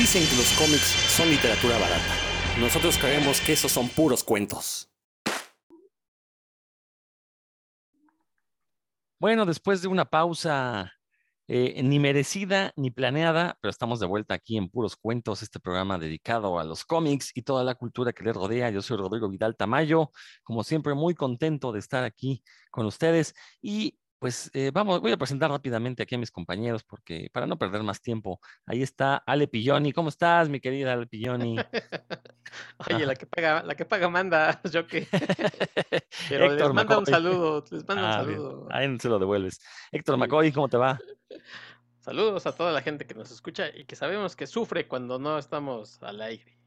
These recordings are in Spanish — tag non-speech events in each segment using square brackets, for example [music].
Dicen que los cómics son literatura barata. Nosotros creemos que esos son puros cuentos. Bueno, después de una pausa eh, ni merecida ni planeada, pero estamos de vuelta aquí en Puros Cuentos, este programa dedicado a los cómics y toda la cultura que les rodea. Yo soy Rodrigo Vidal Tamayo, como siempre muy contento de estar aquí con ustedes y pues eh, vamos, voy a presentar rápidamente aquí a mis compañeros porque para no perder más tiempo, ahí está Ale Pilloni. ¿Cómo estás, mi querida Ale Pilloni? [laughs] Oye, la que paga, la que paga manda, [laughs] yo que. [laughs] Pero les manda un saludo, les manda un ah, saludo. Ahí se lo devuelves. Héctor McCoy, ¿cómo te va? Saludos a toda la gente que nos escucha y que sabemos que sufre cuando no estamos al aire.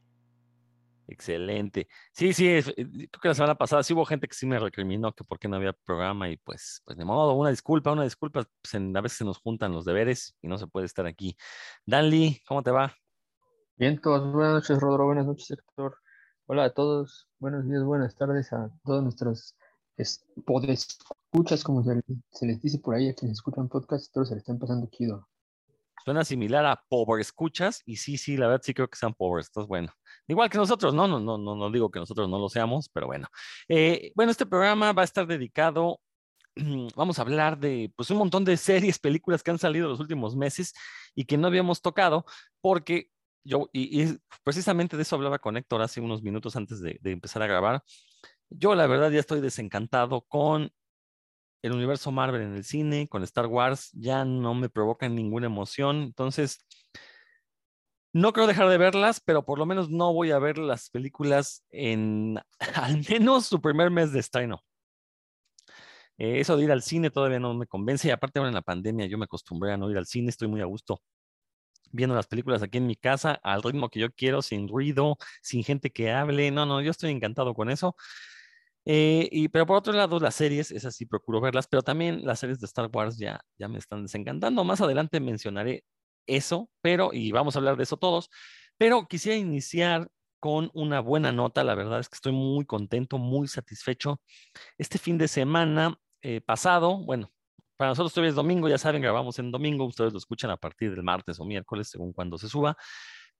Excelente. Sí, sí, eh, creo que la semana pasada sí hubo gente que sí me recriminó que por qué no había programa y pues, pues de modo, una disculpa, una disculpa, pues a veces se nos juntan los deberes y no se puede estar aquí. Danly, ¿cómo te va? Bien, todos, buenas noches, Rodro, buenas noches, Héctor. Hola a todos, buenos días, buenas tardes a todos nuestros escuchas, como se, se, les dice por ahí a quienes escuchan podcast, todos se les están pasando chido. Suena similar a pobre escuchas y sí, sí, la verdad sí creo que sean pobres, esto es bueno. Igual que nosotros, no, no, no, no, no digo que nosotros no lo seamos, pero bueno. Eh, bueno, este programa va a estar dedicado, [clears throat] vamos a hablar de pues un montón de series, películas que han salido los últimos meses y que no habíamos tocado porque yo, y, precisamente de eso hablaba con Héctor hace unos minutos antes de, de empezar a grabar. Yo la verdad ya estoy desencantado con el universo Marvel en el cine, con Star Wars, ya no me provocan ninguna emoción. Entonces, no creo dejar de verlas, pero por lo menos no voy a ver las películas en [laughs] al menos su primer mes de estreno. Eh, eso de ir al cine todavía no me convence y aparte ahora en la pandemia yo me acostumbré a no ir al cine, estoy muy a gusto viendo las películas aquí en mi casa al ritmo que yo quiero, sin ruido, sin gente que hable. No, no, yo estoy encantado con eso. Eh, y, pero por otro lado, las series, esas sí procuro verlas, pero también las series de Star Wars ya, ya me están desencantando. Más adelante mencionaré eso, pero, y vamos a hablar de eso todos, pero quisiera iniciar con una buena nota. La verdad es que estoy muy contento, muy satisfecho. Este fin de semana eh, pasado, bueno, para nosotros todavía es domingo, ya saben, grabamos en domingo, ustedes lo escuchan a partir del martes o miércoles, según cuando se suba.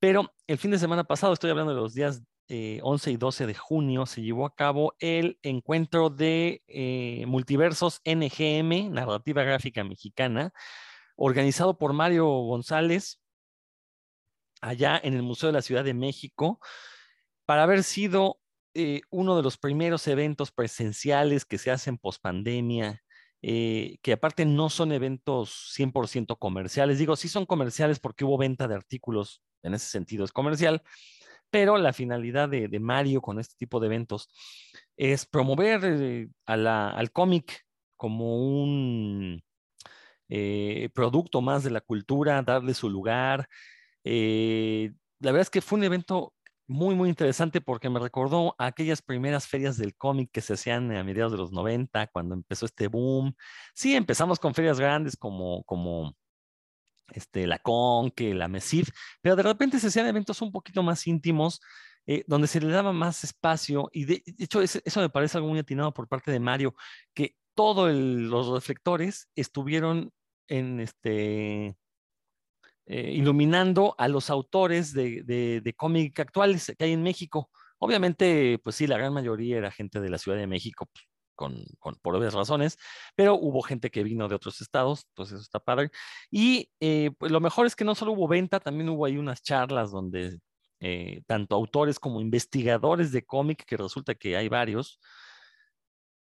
Pero el fin de semana pasado, estoy hablando de los días 11 eh, y 12 de junio se llevó a cabo el encuentro de eh, multiversos NGM, Narrativa Gráfica Mexicana, organizado por Mario González, allá en el Museo de la Ciudad de México, para haber sido eh, uno de los primeros eventos presenciales que se hacen post pandemia. que aparte no son eventos 100% comerciales. Digo, sí son comerciales porque hubo venta de artículos, en ese sentido es comercial, pero la finalidad de, Mario con este tipo de eventos es promover eh, al cómic como un eh, producto más de la cultura, darle su lugar. Eh, la verdad es que fue un evento muy, muy interesante porque me recordó a aquellas primeras ferias del cómic que se hacían a mediados de los 90, cuando empezó este boom. Sí, empezamos con ferias grandes como, como este, la Conque, la MESIF, pero de repente se hacían eventos un poquito más íntimos, eh, donde se le daba más espacio, y de, hecho eso me parece algo muy atinado por parte de Mario, que todos los reflectores estuvieron en este, eh, iluminando a los autores de, de, cómic actuales que hay en México. Obviamente, pues sí, la gran mayoría era gente de la Ciudad de México, pues, por obvias razones, pero hubo gente que vino de otros estados, entonces eso está padre. Y eh, pues lo mejor es que no solo hubo venta, también hubo ahí unas charlas donde eh, tanto autores como investigadores de cómic, que resulta que hay varios,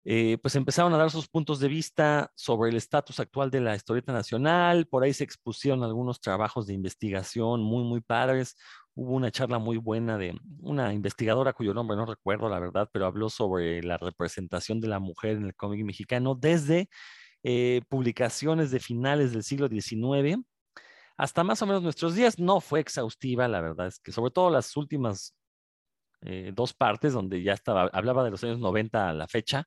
eh, pues empezaron a dar sus puntos de vista sobre el estatus actual de la historieta nacional, por ahí se expusieron algunos trabajos de investigación muy, muy padres, hubo una charla muy buena de una investigadora cuyo nombre no recuerdo, la verdad, pero habló sobre la representación de la mujer en el cómic mexicano desde eh, publicaciones de finales del siglo XIX hasta más o menos nuestros días. No fue exhaustiva, la verdad es que sobre todo las últimas eh, dos partes donde ya estaba, hablaba de los años 90 a la fecha,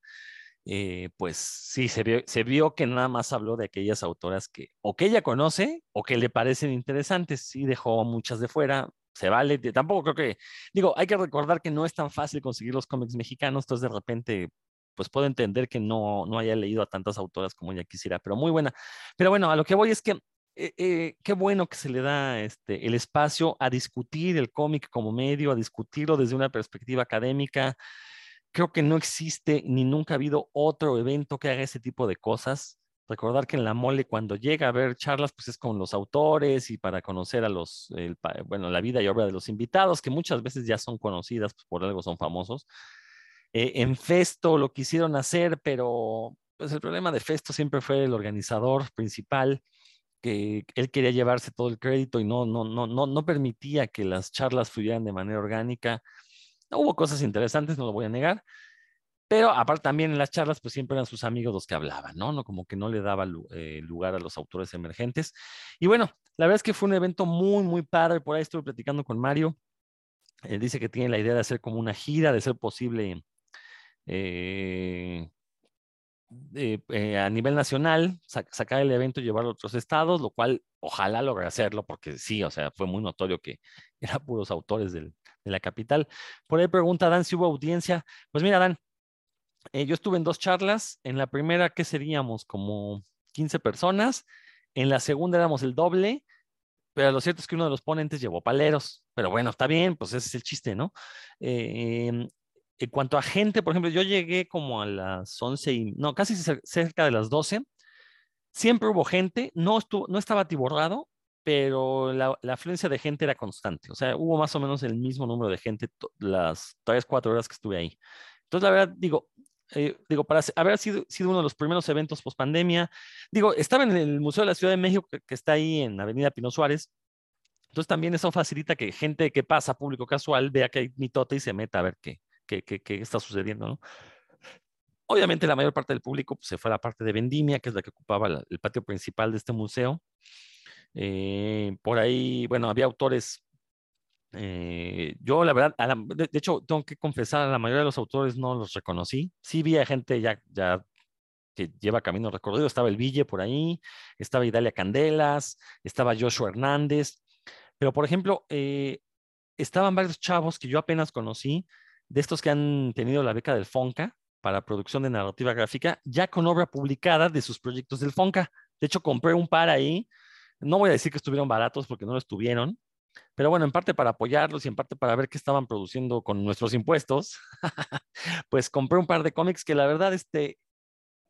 eh, pues sí, se vio, se vio que nada más habló de aquellas autoras que o que ella conoce o que le parecen interesantes. Sí, dejó muchas de fuera, se vale. Tampoco creo que, digo, hay que recordar que no es tan fácil conseguir los cómics mexicanos, entonces de repente, pues puedo entender que no, no haya leído a tantas autoras como ella quisiera, pero muy buena. Pero bueno, a lo que voy es que eh, eh, qué bueno que se le da este, el espacio a discutir el cómic como medio, a discutirlo desde una perspectiva académica. Creo que no existe ni nunca ha habido otro evento que haga ese tipo de cosas. Recordar que en la mole cuando llega a ver charlas, pues es con los autores y para conocer a los, bueno, la vida y obra de los invitados, que muchas veces ya son conocidas, pues por algo son famosos. Eh, en Festo lo quisieron hacer, pero pues el problema de Festo siempre fue el organizador principal que él quería llevarse todo el crédito y no, no, no, no, no permitía que las charlas fluyeran de manera orgánica. Hubo cosas interesantes, no lo voy a negar, pero aparte también en las charlas, pues siempre eran sus amigos los que hablaban, ¿no? no como que no le daba eh, lugar a los autores emergentes. Y bueno, la verdad es que fue un evento muy, muy padre. Por ahí estuve platicando con Mario. Él dice que tiene la idea de hacer como una gira, de ser posible eh, eh, a nivel nacional, sacar el evento y llevarlo a otros estados, lo cual ojalá logre hacerlo, porque sí, o sea, fue muy notorio que [laughs] eran puros autores de la capital. Por ahí pregunta Dan si hubo audiencia. Pues mira, Dan, eh, yo estuve en dos charlas. En la primera, ¿qué seríamos? Como 15 personas. En la segunda éramos el doble. Pero lo cierto es que uno de los ponentes llevó paleros. Pero bueno, está bien, pues ese es el chiste, ¿no? Eh, en cuanto a gente, por ejemplo, yo llegué como a las 11 y, no, casi cerca de las 12. Siempre hubo gente, no, estuvo, no estaba atiborrado, pero la, afluencia de gente era constante. O sea, hubo más o menos el mismo número de gente las 3, 4 horas que estuve ahí. Entonces, la verdad, digo, eh, digo, para haber sido, sido, uno de los primeros eventos post pandemia, digo, estaba en el Museo de la Ciudad de México, que, que está ahí en Avenida Pino Suárez, entonces también eso facilita que gente que pasa, público casual, vea que hay mitote y se meta a ver qué, qué, está sucediendo. Obviamente la mayor parte del público pues, se fue a la parte de Vendimia, que es la que ocupaba el patio principal de este museo. Eh, por ahí, bueno, había autores. Eh, yo, la verdad, de, hecho, tengo que confesar, a la mayoría de los autores no los reconocí. Sí vi a gente ya, ya que lleva camino recorrido. Estaba el Ville por ahí, estaba Idalia Candelas, estaba Joshua Hernández. Pero, por ejemplo, eh, estaban varios chavos que yo apenas conocí, de estos que han tenido la beca del FONCA para producción de narrativa gráfica, ya con obra publicada de sus proyectos del FONCA. De hecho, compré un par ahí. No voy a decir que estuvieron baratos porque no lo estuvieron, pero bueno, en parte para apoyarlos y en parte para ver qué estaban produciendo con nuestros impuestos, [laughs] pues compré un par de cómics que la verdad este,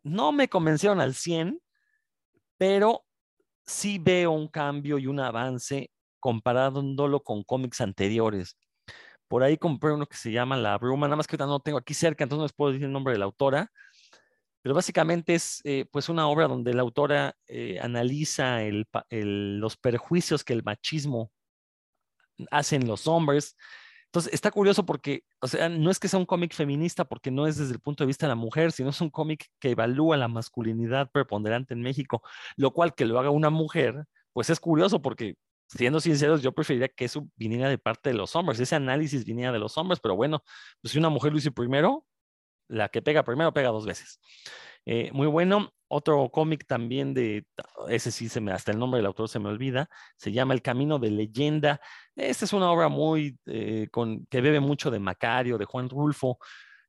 no me convencieron al 100, pero sí veo un cambio y un avance comparándolo con cómics anteriores. Por ahí compré uno que se llama La Bruma, nada más que ahorita no tengo aquí cerca, entonces no les puedo decir el nombre de la autora, pero básicamente es eh, pues una obra donde la autora eh, analiza los perjuicios que el machismo hace en los hombres. Entonces está curioso porque, o sea, no es que sea un cómic feminista porque no es desde el punto de vista de la mujer, sino es un cómic que evalúa la masculinidad preponderante en México, lo cual que lo haga una mujer, pues es curioso porque siendo sinceros, yo preferiría que eso viniera de parte de los hombres, ese análisis viniera de los hombres, pero bueno, pues si una mujer lo hizo primero, la que pega primero pega dos veces. Eh, muy bueno. Otro cómic también de, ese sí se me, hasta el nombre del autor se me olvida, se llama El Camino de Leyenda. Esta es una obra muy, eh, con, que bebe mucho de Macario, de Juan Rulfo.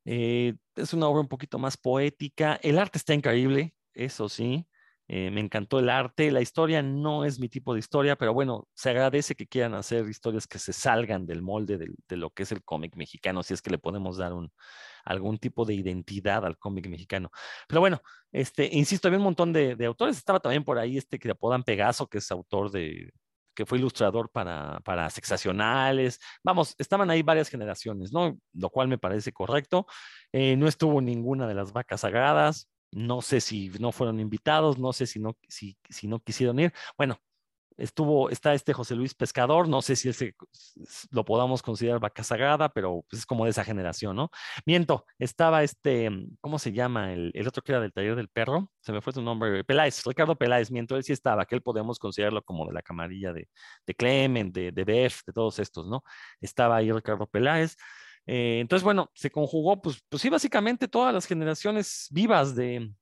Eh, es una obra un poquito más poética. El arte está increíble, eso sí. Eh, me encantó el arte, la historia no es mi tipo de historia, pero bueno, se agradece que quieran hacer historias que se salgan del molde de, lo que es el cómic mexicano, si es que le podemos dar un, algún tipo de identidad al cómic mexicano. Pero bueno, este, insisto, había un montón de, autores, estaba también por ahí este que apodan Pegaso, que es autor de, que fue ilustrador para, para sexacionales. Vamos, estaban ahí varias generaciones, ¿no? Lo cual me parece correcto. Eh, no estuvo ninguna de las vacas sagradas. No sé si no fueron invitados, no sé si no, si, si no quisieron ir. Bueno, estuvo, está este José Luis Pescador, no sé si ese lo podamos considerar vaca sagrada, pero pues, es como de esa generación, ¿no? Miento, estaba este, ¿cómo se llama? El, otro que era del taller del perro, se me fue su nombre, Peláez, Ricardo Peláez, miento, él sí estaba, que él podemos considerarlo como de la camarilla de, de Clement, de, de Bef, de todos estos, ¿no? Estaba ahí Ricardo Peláez. Eh, entonces, bueno, se conjugó, pues, pues sí, básicamente todas las generaciones vivas de,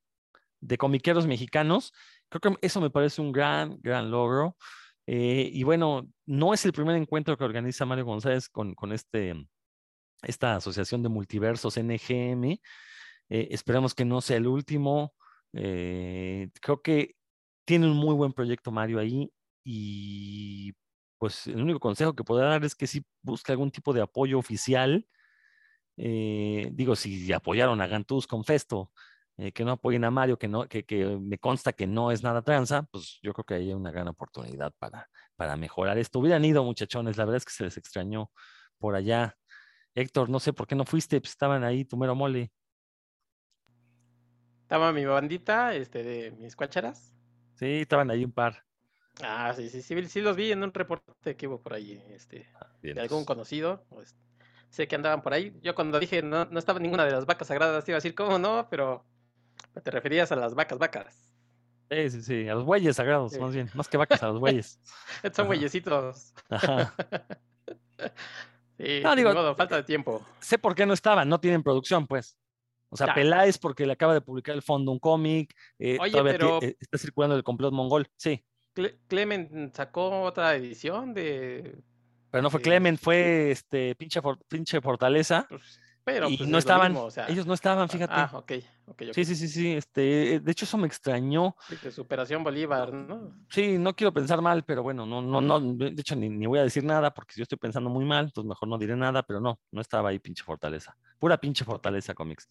de comiqueros mexicanos. Creo que eso me parece un gran, gran logro. Eh, y bueno, no es el primer encuentro que organiza Mario González con, con este, esta asociación de multiversos NGM. Eh, esperamos que no sea el último. creo que tiene un muy buen proyecto Mario ahí y pues el único consejo que puedo dar es que si busque algún tipo de apoyo oficial. Eh, digo, si apoyaron a Gantuz con Festo, eh, que no apoyen a Mario, que, no, que, que, me consta que no es nada tranza, pues yo creo que hay una gran oportunidad para, para mejorar esto. Hubieran ido, muchachones, la verdad es que se les extrañó por allá. Héctor, no sé por qué no fuiste, pues estaban ahí tu mero mole. Estaba mi bandita, este, de mis cuácharas. Sí, estaban ahí un par. Ah, sí, sí, sí, sí los vi en un reporte que hubo por ahí, este, ah, de algún conocido. Pues, sé que andaban por ahí. Yo cuando dije no, no estaba ninguna de las vacas sagradas, iba a decir, ¿cómo no? Pero te referías a las vacas, vacas. Sí, sí, sí, a los bueyes sagrados, más bien, más que vacas, a los bueyes. [laughs] Son bueyecitos. Ajá. [laughs] sí, no, digo, falta de tiempo. Sé por qué no estaban, no tienen producción, pues. O sea, Peláez porque le acaba de publicar el fondo un cómic, eh, Oye, pero... Eh, está circulando el complot mongol, sí. Clement sacó otra edición de... Pero no fue Clement, fue este pinche, pinche Fortaleza. Pues, pero y pues, no estaban, ellos no estaban, fíjate. Ah, ok, ok. Sí, sí, sí, sí, este, de hecho eso me extrañó. De superación Bolívar, ¿no? Sí, no quiero pensar mal, pero bueno, no, no, no, de hecho ni, ni, voy a decir nada porque yo estoy pensando muy mal, entonces mejor no diré nada, pero no, no estaba ahí pinche Fortaleza. Pura pinche Fortaleza Comics.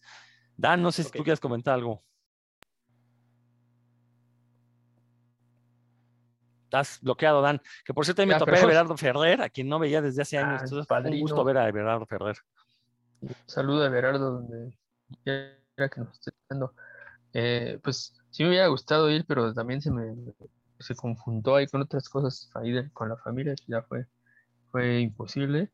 Dan, no sé si tú quieres comentar algo. Estás bloqueado, Dan. Que por cierto, ahí me topé a Everardo Ferrer, a quien no veía desde hace años. Ah, Entonces, un gusto ver a Everardo Ferrer. Saludo a Everardo, donde quiera que nos esté viendo. Eh, pues sí me hubiera gustado ir, pero también se me se conjuntó ahí con otras cosas ahí con la familia, ya fue, fue imposible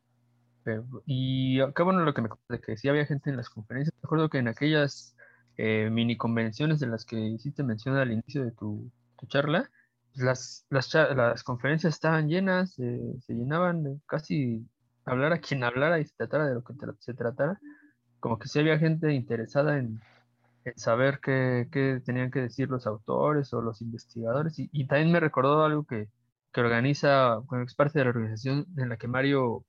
y acá, bueno, lo que me de que sí había gente en las conferencias. Me acuerdo que en aquellas eh, mini convenciones de las que hiciste mención al inicio de tu, charla, pues las, las, las, conferencias estaban llenas, se llenaban casi hablar a quien hablara y se tratara de lo que se tratara. Como que sí había gente interesada en, saber qué, qué, tenían que decir los autores o los investigadores. Y, y también me recordó algo que, que organiza, bueno, es parte de la organización en la que Mario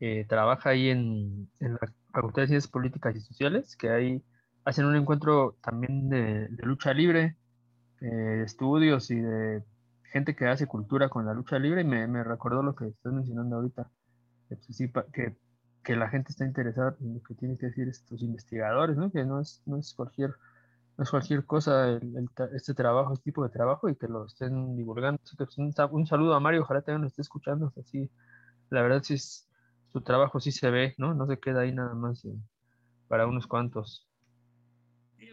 eh, trabaja ahí en, en, la Facultad de Ciencias Políticas y Sociales, que ahí hacen un encuentro también de, lucha libre, eh, de estudios y de gente que hace cultura con la lucha libre, y me, me recordó lo que estás mencionando ahorita, que, que, la gente está interesada en lo que tienen que decir estos investigadores, ¿no? que no es, no es cualquier no es cualquier cosa este trabajo, este tipo de trabajo y que lo estén divulgando. Pues, un, saludo a Mario, ojalá también lo esté escuchando. Así, la verdad es, su trabajo sí se ve, ¿no? No se queda ahí nada más para unos cuantos.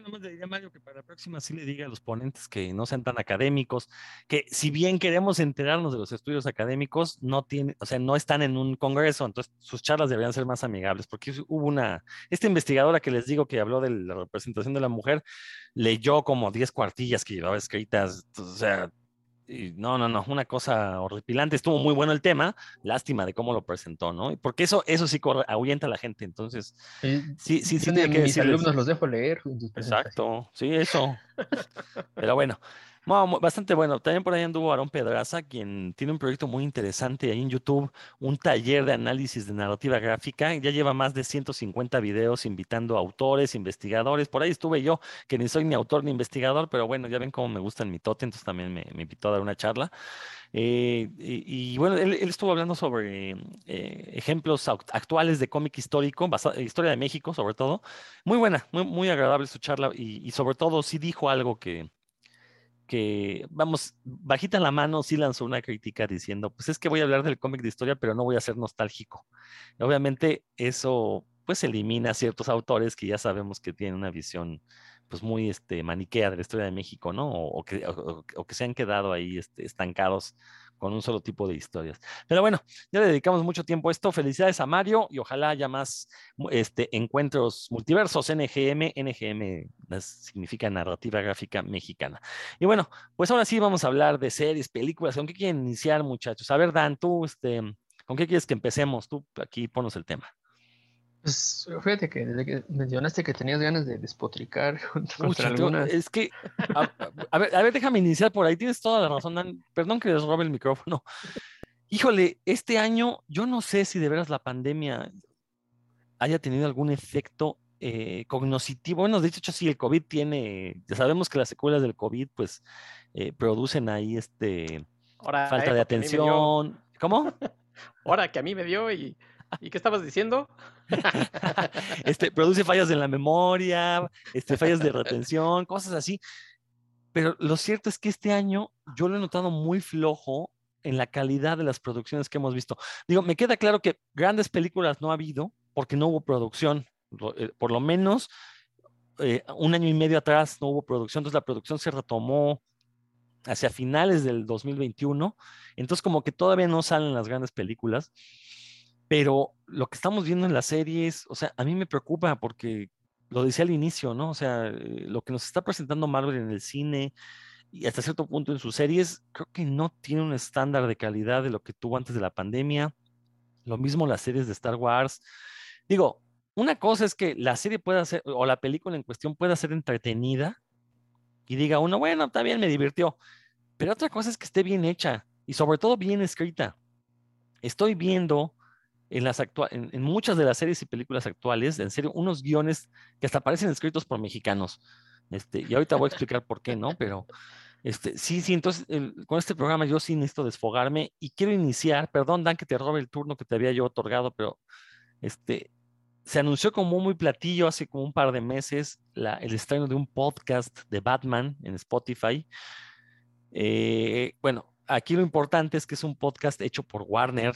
Nomás le Mario que para la próxima sí le diga a los ponentes que no sean tan académicos, que si bien queremos enterarnos de los estudios académicos, no tiene, o sea, no están en un congreso, entonces sus charlas deberían ser más amigables, porque hubo una, esta investigadora que les digo que habló de la representación de la mujer, leyó como 10 cuartillas que llevaba escritas, o sea, no, no, no, una cosa horripilante. Estuvo muy bueno el tema, lástima de cómo lo presentó, ¿no? Porque eso, eso sí ahuyenta a la gente. Entonces, sí, sí, sí, tiene que mis alumnos los dejo leer. Exacto, sí, eso. Pero bueno, bastante bueno. También por ahí anduvo Aarón Pedraza, quien tiene un proyecto muy interesante ahí en YouTube, un taller de análisis de narrativa gráfica. Ya lleva más de 150 videos invitando autores, investigadores. Por ahí estuve yo, que ni soy ni autor ni investigador, pero bueno, ya ven cómo me gusta el mitote, entonces también me, invitó a dar una charla. Eh, y, bueno, él, estuvo hablando sobre eh, ejemplos actuales de cómic histórico, historia de México sobre todo. Muy buena, muy, muy agradable su charla y sobre todo sí dijo algo que, que, vamos, bajita la mano, sí lanzó una crítica diciendo, pues es que voy a hablar del cómic de historia, pero no voy a ser nostálgico. obviamente eso, pues elimina ciertos autores que ya sabemos que tienen una visión, pues muy este, maniquea de la historia de México, ¿no? O, que, o que, se han quedado ahí este, estancados con un solo tipo de historias. Pero bueno, ya le dedicamos mucho tiempo a esto. Felicidades a Mario y ojalá haya más este, encuentros multiversos NGM. NGM significa narrativa gráfica mexicana. Y bueno, pues ahora sí vamos a hablar de series, películas. ¿Con qué quieren iniciar, muchachos? A ver, Dan, tú, este, ¿con qué quieres que empecemos? Tú aquí ponos el tema. Pues fíjate que desde que mencionaste que tenías ganas de despotricar [laughs] contra, algunas... Es que, a, ver, a, ver, déjame iniciar por ahí, tienes toda la razón, Dan. Perdón que les robe el micrófono. Híjole, este año yo no sé si de veras la pandemia haya tenido algún efecto eh, cognoscitivo. Bueno, de hecho, sí, el COVID tiene, ya sabemos que las secuelas del COVID, pues, eh, producen ahí este falta de atención. ¿Cómo? [laughs] Ahora que a mí me dio y, [laughs] ¿y qué estabas diciendo? [laughs] este, produce fallas en la memoria, este, fallas de retención, cosas así. Pero lo cierto es que este año yo lo he notado muy flojo en la calidad de las producciones que hemos visto. Digo, me queda claro que grandes películas no ha habido porque no hubo producción. Eh, por lo menos eh, un año y medio atrás no hubo producción, entonces la producción se retomó hacia finales del 2021, entonces como que todavía no salen las grandes películas, pero lo que estamos viendo en las series, o sea, a mí me preocupa porque lo decía al inicio, ¿no? O sea, eh, lo que nos está presentando Marvel en el cine y hasta cierto punto en sus series, creo que no tiene un estándar de calidad de lo que tuvo antes de la pandemia. Lo mismo las series de Star Wars. Digo, una cosa es que la serie pueda ser, o la película en cuestión pueda ser entretenida y diga uno, bueno, está bien, me divirtió. Pero otra cosa es que esté bien hecha y sobre todo bien escrita. Estoy viendo en, las en, muchas de las series y películas actuales, en serio, unos guiones que hasta parecen escritos por mexicanos. Este, y ahorita voy a explicar por qué, ¿no? Pero este, sí, sí, entonces con este programa yo sí necesito desfogarme y quiero iniciar, perdón Dan que te robe el turno que te había yo otorgado, pero este, se anunció como muy platillo hace como un par de meses el estreno de un podcast de Batman en Spotify. Eh, bueno, aquí lo importante es que es un podcast hecho por Warner,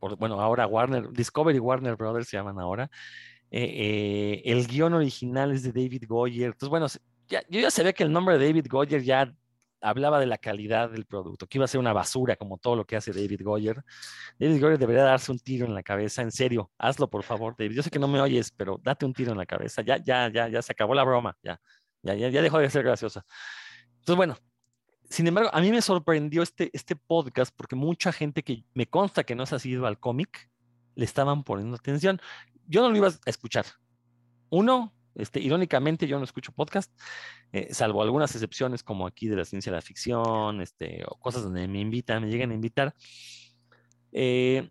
por, bueno, ahora Warner, Discovery Warner Brothers se llaman ahora. Eh, eh, el guion original es de David Goyer. Entonces, bueno, yo ya sabía que el nombre de David Goyer ya hablaba de la calidad del producto, que iba a ser una basura como todo lo que hace David Goyer. David Goyer debería darse un tiro en la cabeza, en serio, hazlo por favor, David. Yo sé que no me oyes, pero date un tiro en la cabeza. Ya, ya, ya, ya se acabó la broma, ya, ya, ya, ya dejó de ser graciosa. Entonces, bueno, sin embargo, a mí me sorprendió este, este podcast porque mucha gente que me consta que no se ha ido al cómic le estaban poniendo atención. Yo no lo iba a escuchar. Uno, este, irónicamente, yo no escucho podcast, eh, salvo algunas excepciones como aquí de la ciencia de la ficción, este, o cosas donde me invitan, me llegan a invitar. Eh,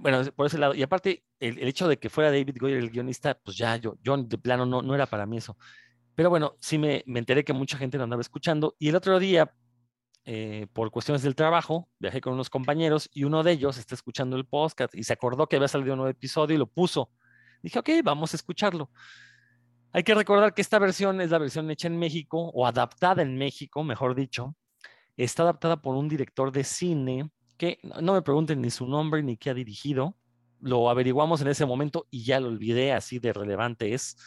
bueno, por ese lado. Y aparte, el, hecho de que fuera David Goyer el guionista, pues ya yo, yo de plano no, no era para mí eso. Pero bueno, sí me, enteré que mucha gente lo andaba escuchando. Y el otro día, eh, por cuestiones del trabajo, viajé con unos compañeros y uno de ellos está escuchando el podcast y se acordó que había salido un nuevo episodio y lo puso. Dije, ok, vamos a escucharlo. Hay que recordar que esta versión es la versión hecha en México o adaptada en México, mejor dicho. Está adaptada por un director de cine que no me pregunten ni su nombre ni qué ha dirigido. Lo averiguamos en ese momento y ya lo olvidé, así de relevante es.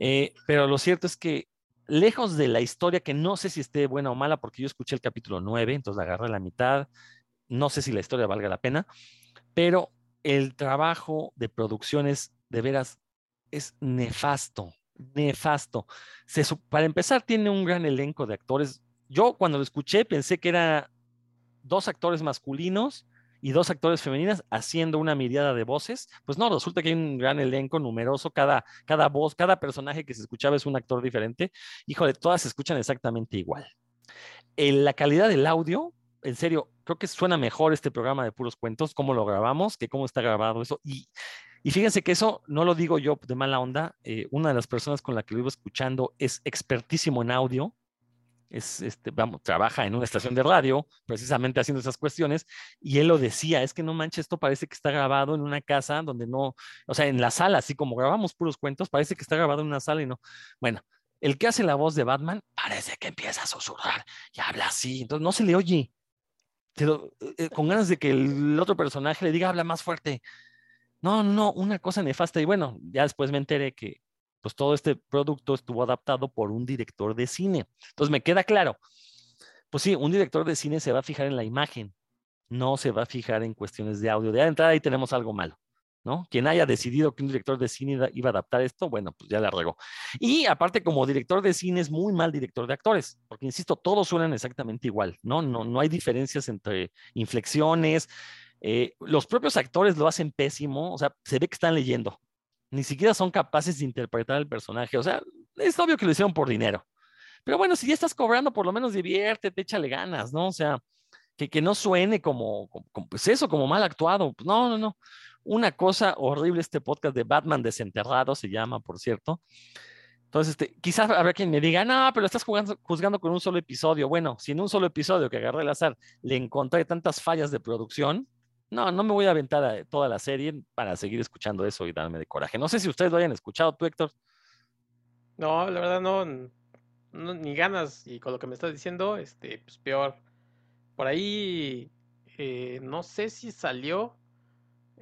Eh, pero lo cierto es que lejos de la historia, que no sé si esté buena o mala, porque yo escuché el capítulo 9, entonces agarré la mitad. No sé si la historia valga la pena, pero el trabajo de producciones de veras es nefasto nefasto. para empezar, tiene un gran elenco de actores. Yo cuando lo escuché pensé que era dos actores masculinos y dos actores femeninas haciendo una mirada de voces. Pues no, resulta que hay un gran elenco numeroso, cada, cada voz, cada personaje que se escuchaba es un actor diferente. Híjole, todas se escuchan exactamente igual. la calidad del audio, en serio, creo que suena mejor este programa de puros cuentos, cómo lo grabamos, que cómo está grabado eso. Y y fíjense que eso no lo digo yo de mala onda. Eh, una de las personas con la que lo iba escuchando es expertísimo en audio. Es, este, trabaja en una estación de radio, precisamente haciendo esas cuestiones, y él lo decía, es que no manches, esto parece que está grabado en una casa donde no, o sea, en la sala, así como grabamos puros cuentos, parece que está grabado en una sala y no. Bueno, el que hace la voz de Batman parece que empieza a susurrar y habla así, entonces no se le oye. Pero, eh, con ganas de que el otro personaje le diga, habla más fuerte. No, no, una cosa nefasta. Y bueno, ya después me enteré que pues todo este producto estuvo adaptado por un director de cine. Entonces me queda claro. Pues sí, un director de cine se va a fijar en la imagen, no se va a fijar en cuestiones de audio. De entrada ahí tenemos algo malo, ¿no? Quien haya decidido que un director de cine iba a adaptar esto, bueno, pues ya le regó. Y aparte, como director de cine es muy mal director de actores, porque insisto, todos suenan exactamente igual, ¿no? No, no hay diferencias entre inflexiones, eh, los propios actores lo hacen pésimo, o sea, se ve que están leyendo. Ni siquiera son capaces de interpretar el personaje. O sea, es obvio que lo hicieron por dinero. Pero bueno, si ya estás cobrando, por lo menos diviértete, échale ganas, ¿no? O sea, que, que no suene como, como, pues eso, como mal actuado. No, no, no. Una cosa horrible este podcast de Batman desenterrado, se llama, por cierto. Entonces, este, quizás habrá quien me diga, no, pero estás jugando, juzgando con un solo episodio. Bueno, si en un solo episodio que agarré el azar le encontré tantas fallas de producción, no, no me voy a aventar toda la serie para seguir escuchando eso y darme de coraje. No sé si ustedes lo hayan escuchado, tú, Héctor. No, la verdad no, ni ganas. Y con lo que me estás diciendo, este, pues peor. Por ahí, eh, no sé si salió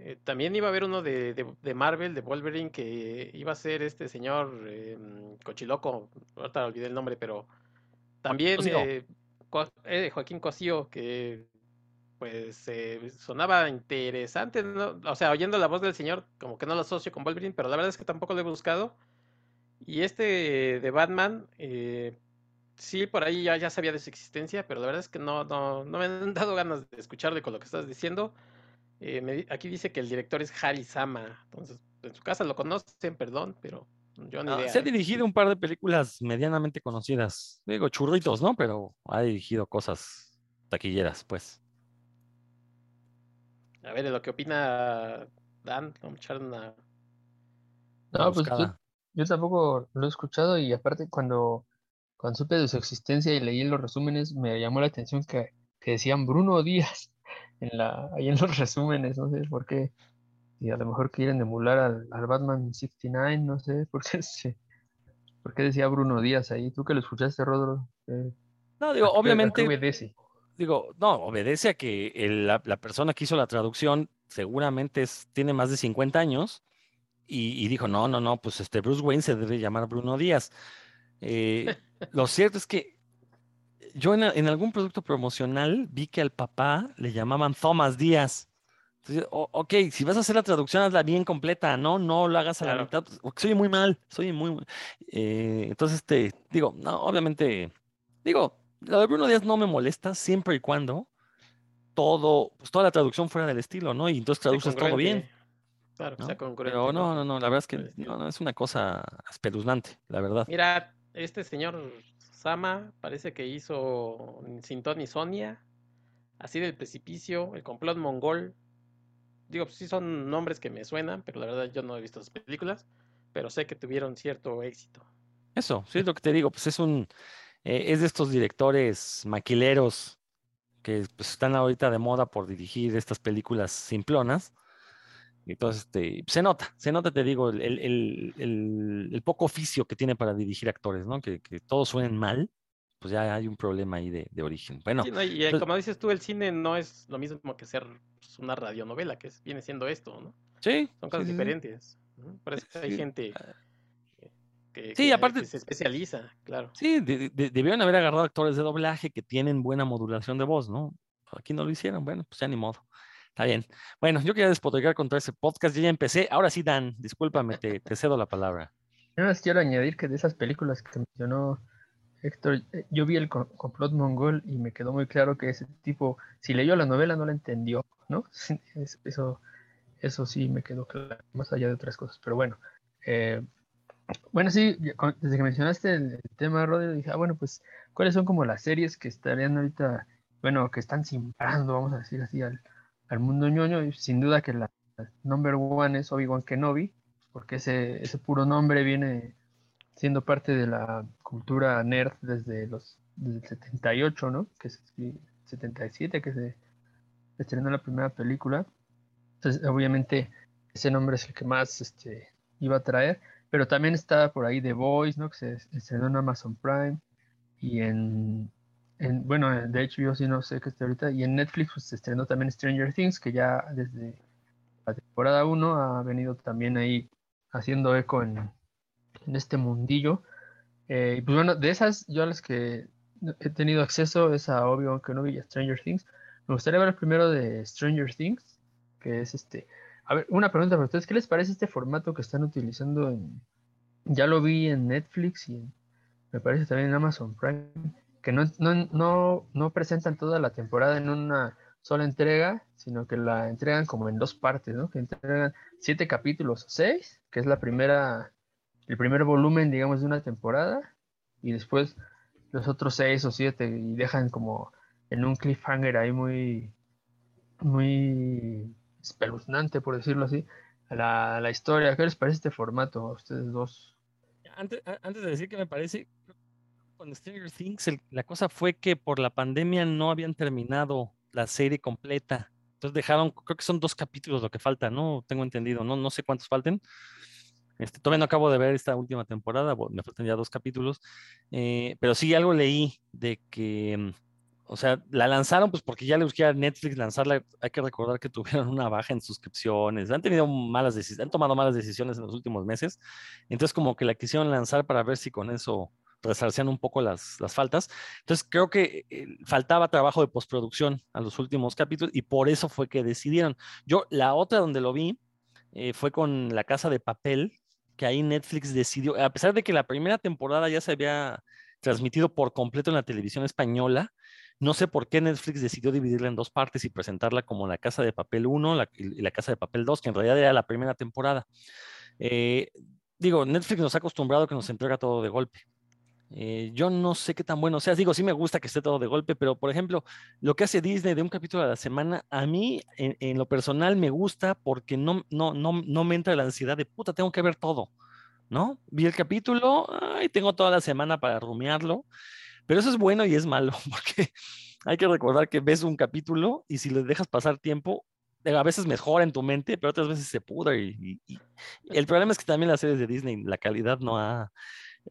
eh, también iba a haber uno de, de, Marvel, de Wolverine, que iba a ser este señor eh, Cochiloco, ahorita olvidé el nombre, pero también Joaquín Cosío, que pues sonaba interesante, o sea, oyendo la voz del señor, como que no lo asocio con Wolverine, pero la verdad es que tampoco lo he buscado. Y este de Batman, sí, por ahí ya, ya sabía de su existencia, pero la verdad es que no, no, no me han [laughs] dado ganas de escucharle con lo que estás diciendo. Eh, aquí dice que el director es Harry Sama. Entonces, en su casa lo conocen, perdón, pero yo ni Se ha dirigido un par de películas medianamente conocidas. Digo, churritos, ¿no? Pero ha dirigido cosas taquilleras, pues. A ver, lo que opina Dan, vamos a echar una. No, pues yo, tampoco lo he escuchado y aparte cuando, cuando supe de su existencia y leí los resúmenes me llamó la atención que, que decían Bruno Díaz [laughs] en la, ahí en los resúmenes, no sé por qué. Y a lo mejor quieren emular al, al Batman 69, no sé por qué, [laughs] por qué decía Bruno Díaz ahí. ¿Tú que lo escuchaste, Rodro? no, digo, obviamente. Digo, no, obedece a que la, la, persona que hizo la traducción seguramente es, tiene más de 50 años y, y, dijo, no, no, no, pues este Bruce Wayne se debe llamar Bruno Díaz. Eh, [laughs] lo cierto es que yo en, algún producto promocional vi que al papá le llamaban Thomas Díaz. Entonces, ok, si vas a hacer la traducción, hazla bien completa, ¿no? No lo hagas a la mitad, porque soy muy mal, soy muy... Eh, entonces, te digo, no, obviamente, digo, lo de Bruno Díaz no me molesta siempre y cuando todo, pues toda la traducción fuera del estilo, ¿no? Y entonces traduces todo bien. Claro, ¿no? sea Pero no, no, no, la verdad es que no, no, es una cosa espeluznante, la verdad. Mira, este señor Sama parece que hizo Sin y Sonia, Así del Precipicio, El Complot Mongol. Digo, pues sí son nombres que me suenan, pero la verdad yo no he visto esas películas, pero sé que tuvieron cierto éxito. Eso, sí es lo que te digo, pues es un, eh, es de estos directores maquileros que pues, están ahorita de moda por dirigir estas películas simplonas entonces, este, se nota, se nota, te digo, el, poco oficio que tiene para dirigir actores, ¿no? Que, todos suenen mal, pues ya hay un problema ahí de, origen. Bueno. y eh, como dices tú, el cine no es lo mismo que ser pues, una radionovela, que viene siendo esto, ¿no? Sí. Son cosas diferentes. Por eso hay gente ah. Que, sí, aparte, se especializa, claro. Sí, debieron haber agarrado actores de doblaje que tienen buena modulación de voz, ¿no? Aquí no lo hicieron, bueno, pues ya ni modo. Está bien. Bueno, yo quería despotricar contra ese podcast. Yo ya empecé. Ahora sí, Dan, discúlpame, te, cedo la palabra. Yo más quiero añadir que de esas películas que mencionó Héctor, eh, yo vi el complot mongol y me quedó muy claro que ese tipo, si leyó la novela, no la entendió, ¿no? [laughs] Eso, eso sí me quedó claro, más allá de otras cosas. Pero bueno, eh, bueno, sí, desde que mencionaste el, tema, Rodrigo, dije, ah, bueno, pues, ¿cuáles son como las series que estarían ahorita, bueno, que están simbrando, vamos a decir así, al, al mundo ñoño. Y sin duda que la number one es Obi-Wan Kenobi, porque ese, ese puro nombre viene siendo parte de la cultura nerd desde los desde el 78, ¿no? Que es 77 que se estrenó la primera película. Entonces, obviamente ese nombre es el que más este, iba a traer, pero también está por ahí The Voice, ¿no? Que se estrenó en Amazon Prime y en bueno, de hecho yo sí no sé qué está ahorita. Y en Netflix pues, se estrenó también Stranger Things, que ya desde la temporada 1 ha venido también ahí haciendo eco en, este mundillo. Eh, y pues bueno, de esas, yo a las que he tenido acceso es a Obi-Wan Kenobi y a Stranger Things. Me gustaría ver primero de Stranger Things, que es este... A ver, una pregunta para ustedes, ¿qué les parece este formato que están utilizando en... Ya lo vi en Netflix y me parece también en Amazon Prime que no, no, no, presentan toda la temporada en una sola entrega, sino que la entregan como en dos partes, ¿no? Que entregan siete capítulos seis, que es la primera, el primer volumen, digamos, de una temporada, y después los otros seis o siete, y dejan como en un cliffhanger ahí muy, muy espeluznante, por decirlo así, la, la historia. ¿Qué les parece este formato a ustedes dos? Antes, antes de decir que me parece, con Stranger Things la cosa fue que por la pandemia no habían terminado la serie completa. Entonces dejaron, creo que son dos capítulos lo que falta, ¿no? Tengo entendido, no, no sé cuántos falten. Este, todavía no acabo de ver esta última temporada, me faltan ya dos capítulos, eh, pero sí algo leí de que, o sea, la lanzaron pues porque ya le a Netflix lanzarla, hay que recordar que tuvieron una baja en suscripciones, han tenido malas decisiones, han tomado malas decisiones en los últimos meses, entonces como que la quisieron lanzar para ver si con eso resarcían un poco las, las faltas. Entonces creo que eh, faltaba trabajo de postproducción a los últimos capítulos y por eso fue que decidieron. Yo la otra donde lo vi eh, fue con La Casa de Papel, que ahí Netflix decidió, a pesar de que la primera temporada ya se había transmitido por completo en la televisión española, no sé por qué Netflix decidió dividirla en dos partes y presentarla como La Casa de Papel 1 y La Casa de Papel 2, que en realidad era la primera temporada. Eh, digo, Netflix nos ha acostumbrado que nos entrega todo de golpe. Eh, yo no sé qué tan bueno sea. Digo, sí me gusta que esté todo de golpe, pero por ejemplo, lo que hace Disney de un capítulo a la semana, a mí en, lo personal me gusta porque no, no, no, no me entra la ansiedad de puta, tengo que ver todo, ¿no? Vi el capítulo y tengo toda la semana para rumiarlo, pero eso es bueno y es malo [laughs] porque hay que recordar que ves un capítulo y si le dejas pasar tiempo, eh, a veces mejora en tu mente, pero otras veces se pudre. y, el problema es que también las series de Disney, la calidad no ha,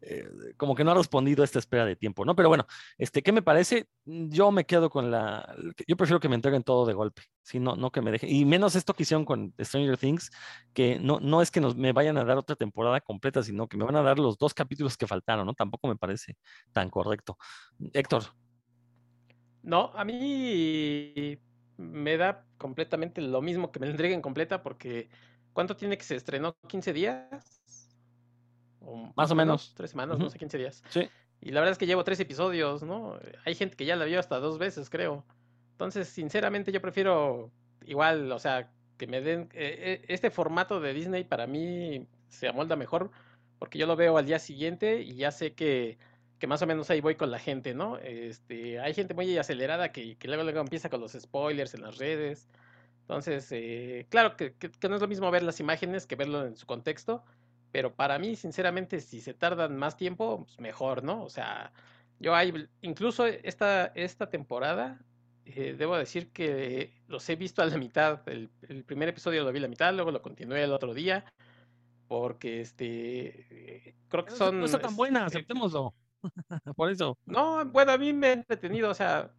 eh, como que no ha respondido a esta espera de tiempo, ¿no? Pero bueno, este, ¿qué me parece? Yo me quedo con la, yo prefiero que me entreguen todo de golpe, ¿sí? no, no que me dejen, y menos esto que hicieron con Stranger Things, que no, no es que nos, me vayan a dar otra temporada completa, sino que me van a dar los dos capítulos que faltaron, ¿no? Tampoco me parece tan correcto. Héctor. No, a mí me da completamente lo mismo que me la entreguen completa porque ¿cuánto tiene que se estrenó? ¿15 días? Más o menos. Tres semanas, no sé, 15 días. Sí. Y la verdad es que llevo tres episodios, ¿no? Hay gente que ya la vio hasta dos veces, creo. Entonces, sinceramente, yo prefiero igual, o sea, que me den. Eh, eh, este formato de Disney para mí se amolda mejor porque yo lo veo al día siguiente y ya sé que, que más o menos ahí voy con la gente, ¿no? Este, hay gente muy acelerada que, que luego, luego empieza con los spoilers en las redes. Entonces, eh, claro que, que, no es lo mismo ver las imágenes que verlo en su contexto, pero para mí, sinceramente, si se tardan más tiempo, pues mejor, ¿no? O sea, yo hay, incluso esta, esta temporada, eh, debo decir que los he visto a la mitad. El, primer episodio lo vi a la mitad, luego lo continué el otro día, porque este, creo que son... No está tan buena, aceptémoslo. [laughs] por eso. No, bueno, a mí me ha entretenido, o sea,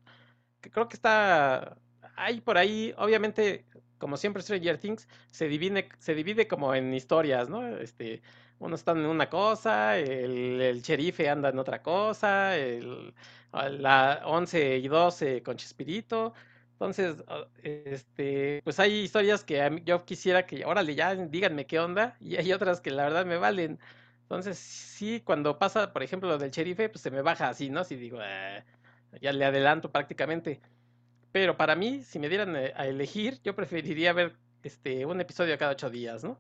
que creo que está... Hay por ahí, obviamente, como siempre Stranger Things, se divide, se divide como en historias, ¿no? Este, uno está en una cosa, el, el sherife anda en otra cosa, el, la 11 y 12 con Chespirito. Entonces, ah, este, pues hay historias que yo quisiera que, órale, ya díganme qué onda, y hay otras que la verdad me valen. Entonces, sí, cuando pasa, por ejemplo, lo del sherife, pues se me baja así, ¿no? Si digo, ah, ya le adelanto prácticamente. Pero para mí, si me dieran eh, a elegir, yo preferiría ver este, un episodio cada ocho días, ¿no?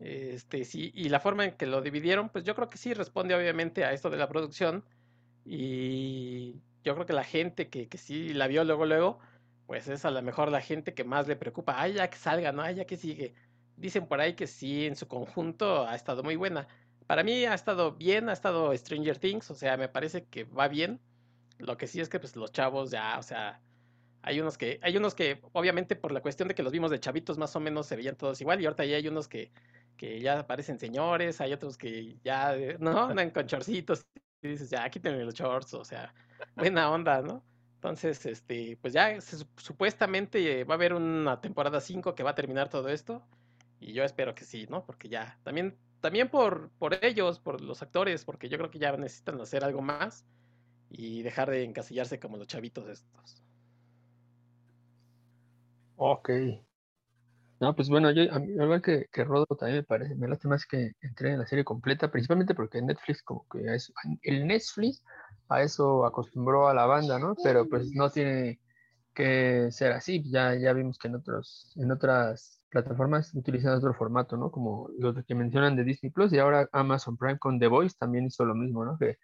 Este, sí, y la forma en que lo dividieron, pues yo creo que sí responde obviamente a esto de la producción. Y yo creo que la gente que, que sí la vio luego, luego, pues es a lo mejor la gente que más le preocupa. Ay, ya que salga, ¿no? Ay, ya que sigue. Dicen por ahí que sí, en su conjunto ha estado muy buena. Para mí ha estado bien, ha estado Stranger Things, o sea, me parece que va bien. Lo que sí es que pues los chavos ya, o sea, hay unos que, hay unos que, obviamente, por la cuestión de que los vimos de chavitos, más o menos se veían todos igual, y ahorita ya hay unos que, que ya parecen señores, hay otros que ya, eh, ¿no? Andan con chorcitos, y dices, ya, quítenme los shorts, o sea, buena onda, ¿no? Entonces, este, pues ya supuestamente va a haber una temporada 5 que va a terminar todo esto, y yo espero que sí, ¿no? Porque ya, también, también por, por ellos, por los actores, porque yo creo que ya necesitan hacer algo más y dejar de encasillarse como los chavitos estos. Ok. No, pues bueno, yo, a mí, la verdad que, que Rodo también me parece, me lástima más que entré en la serie completa, principalmente porque Netflix, como que es, el Netflix a eso acostumbró a la banda, ¿no? Pero pues no tiene que ser así, ya, ya vimos que en otros, en otras plataformas utilizan otro formato, ¿no? Como los que mencionan de Disney Plus y ahora Amazon Prime con The Voice también hizo lo mismo, ¿no? Que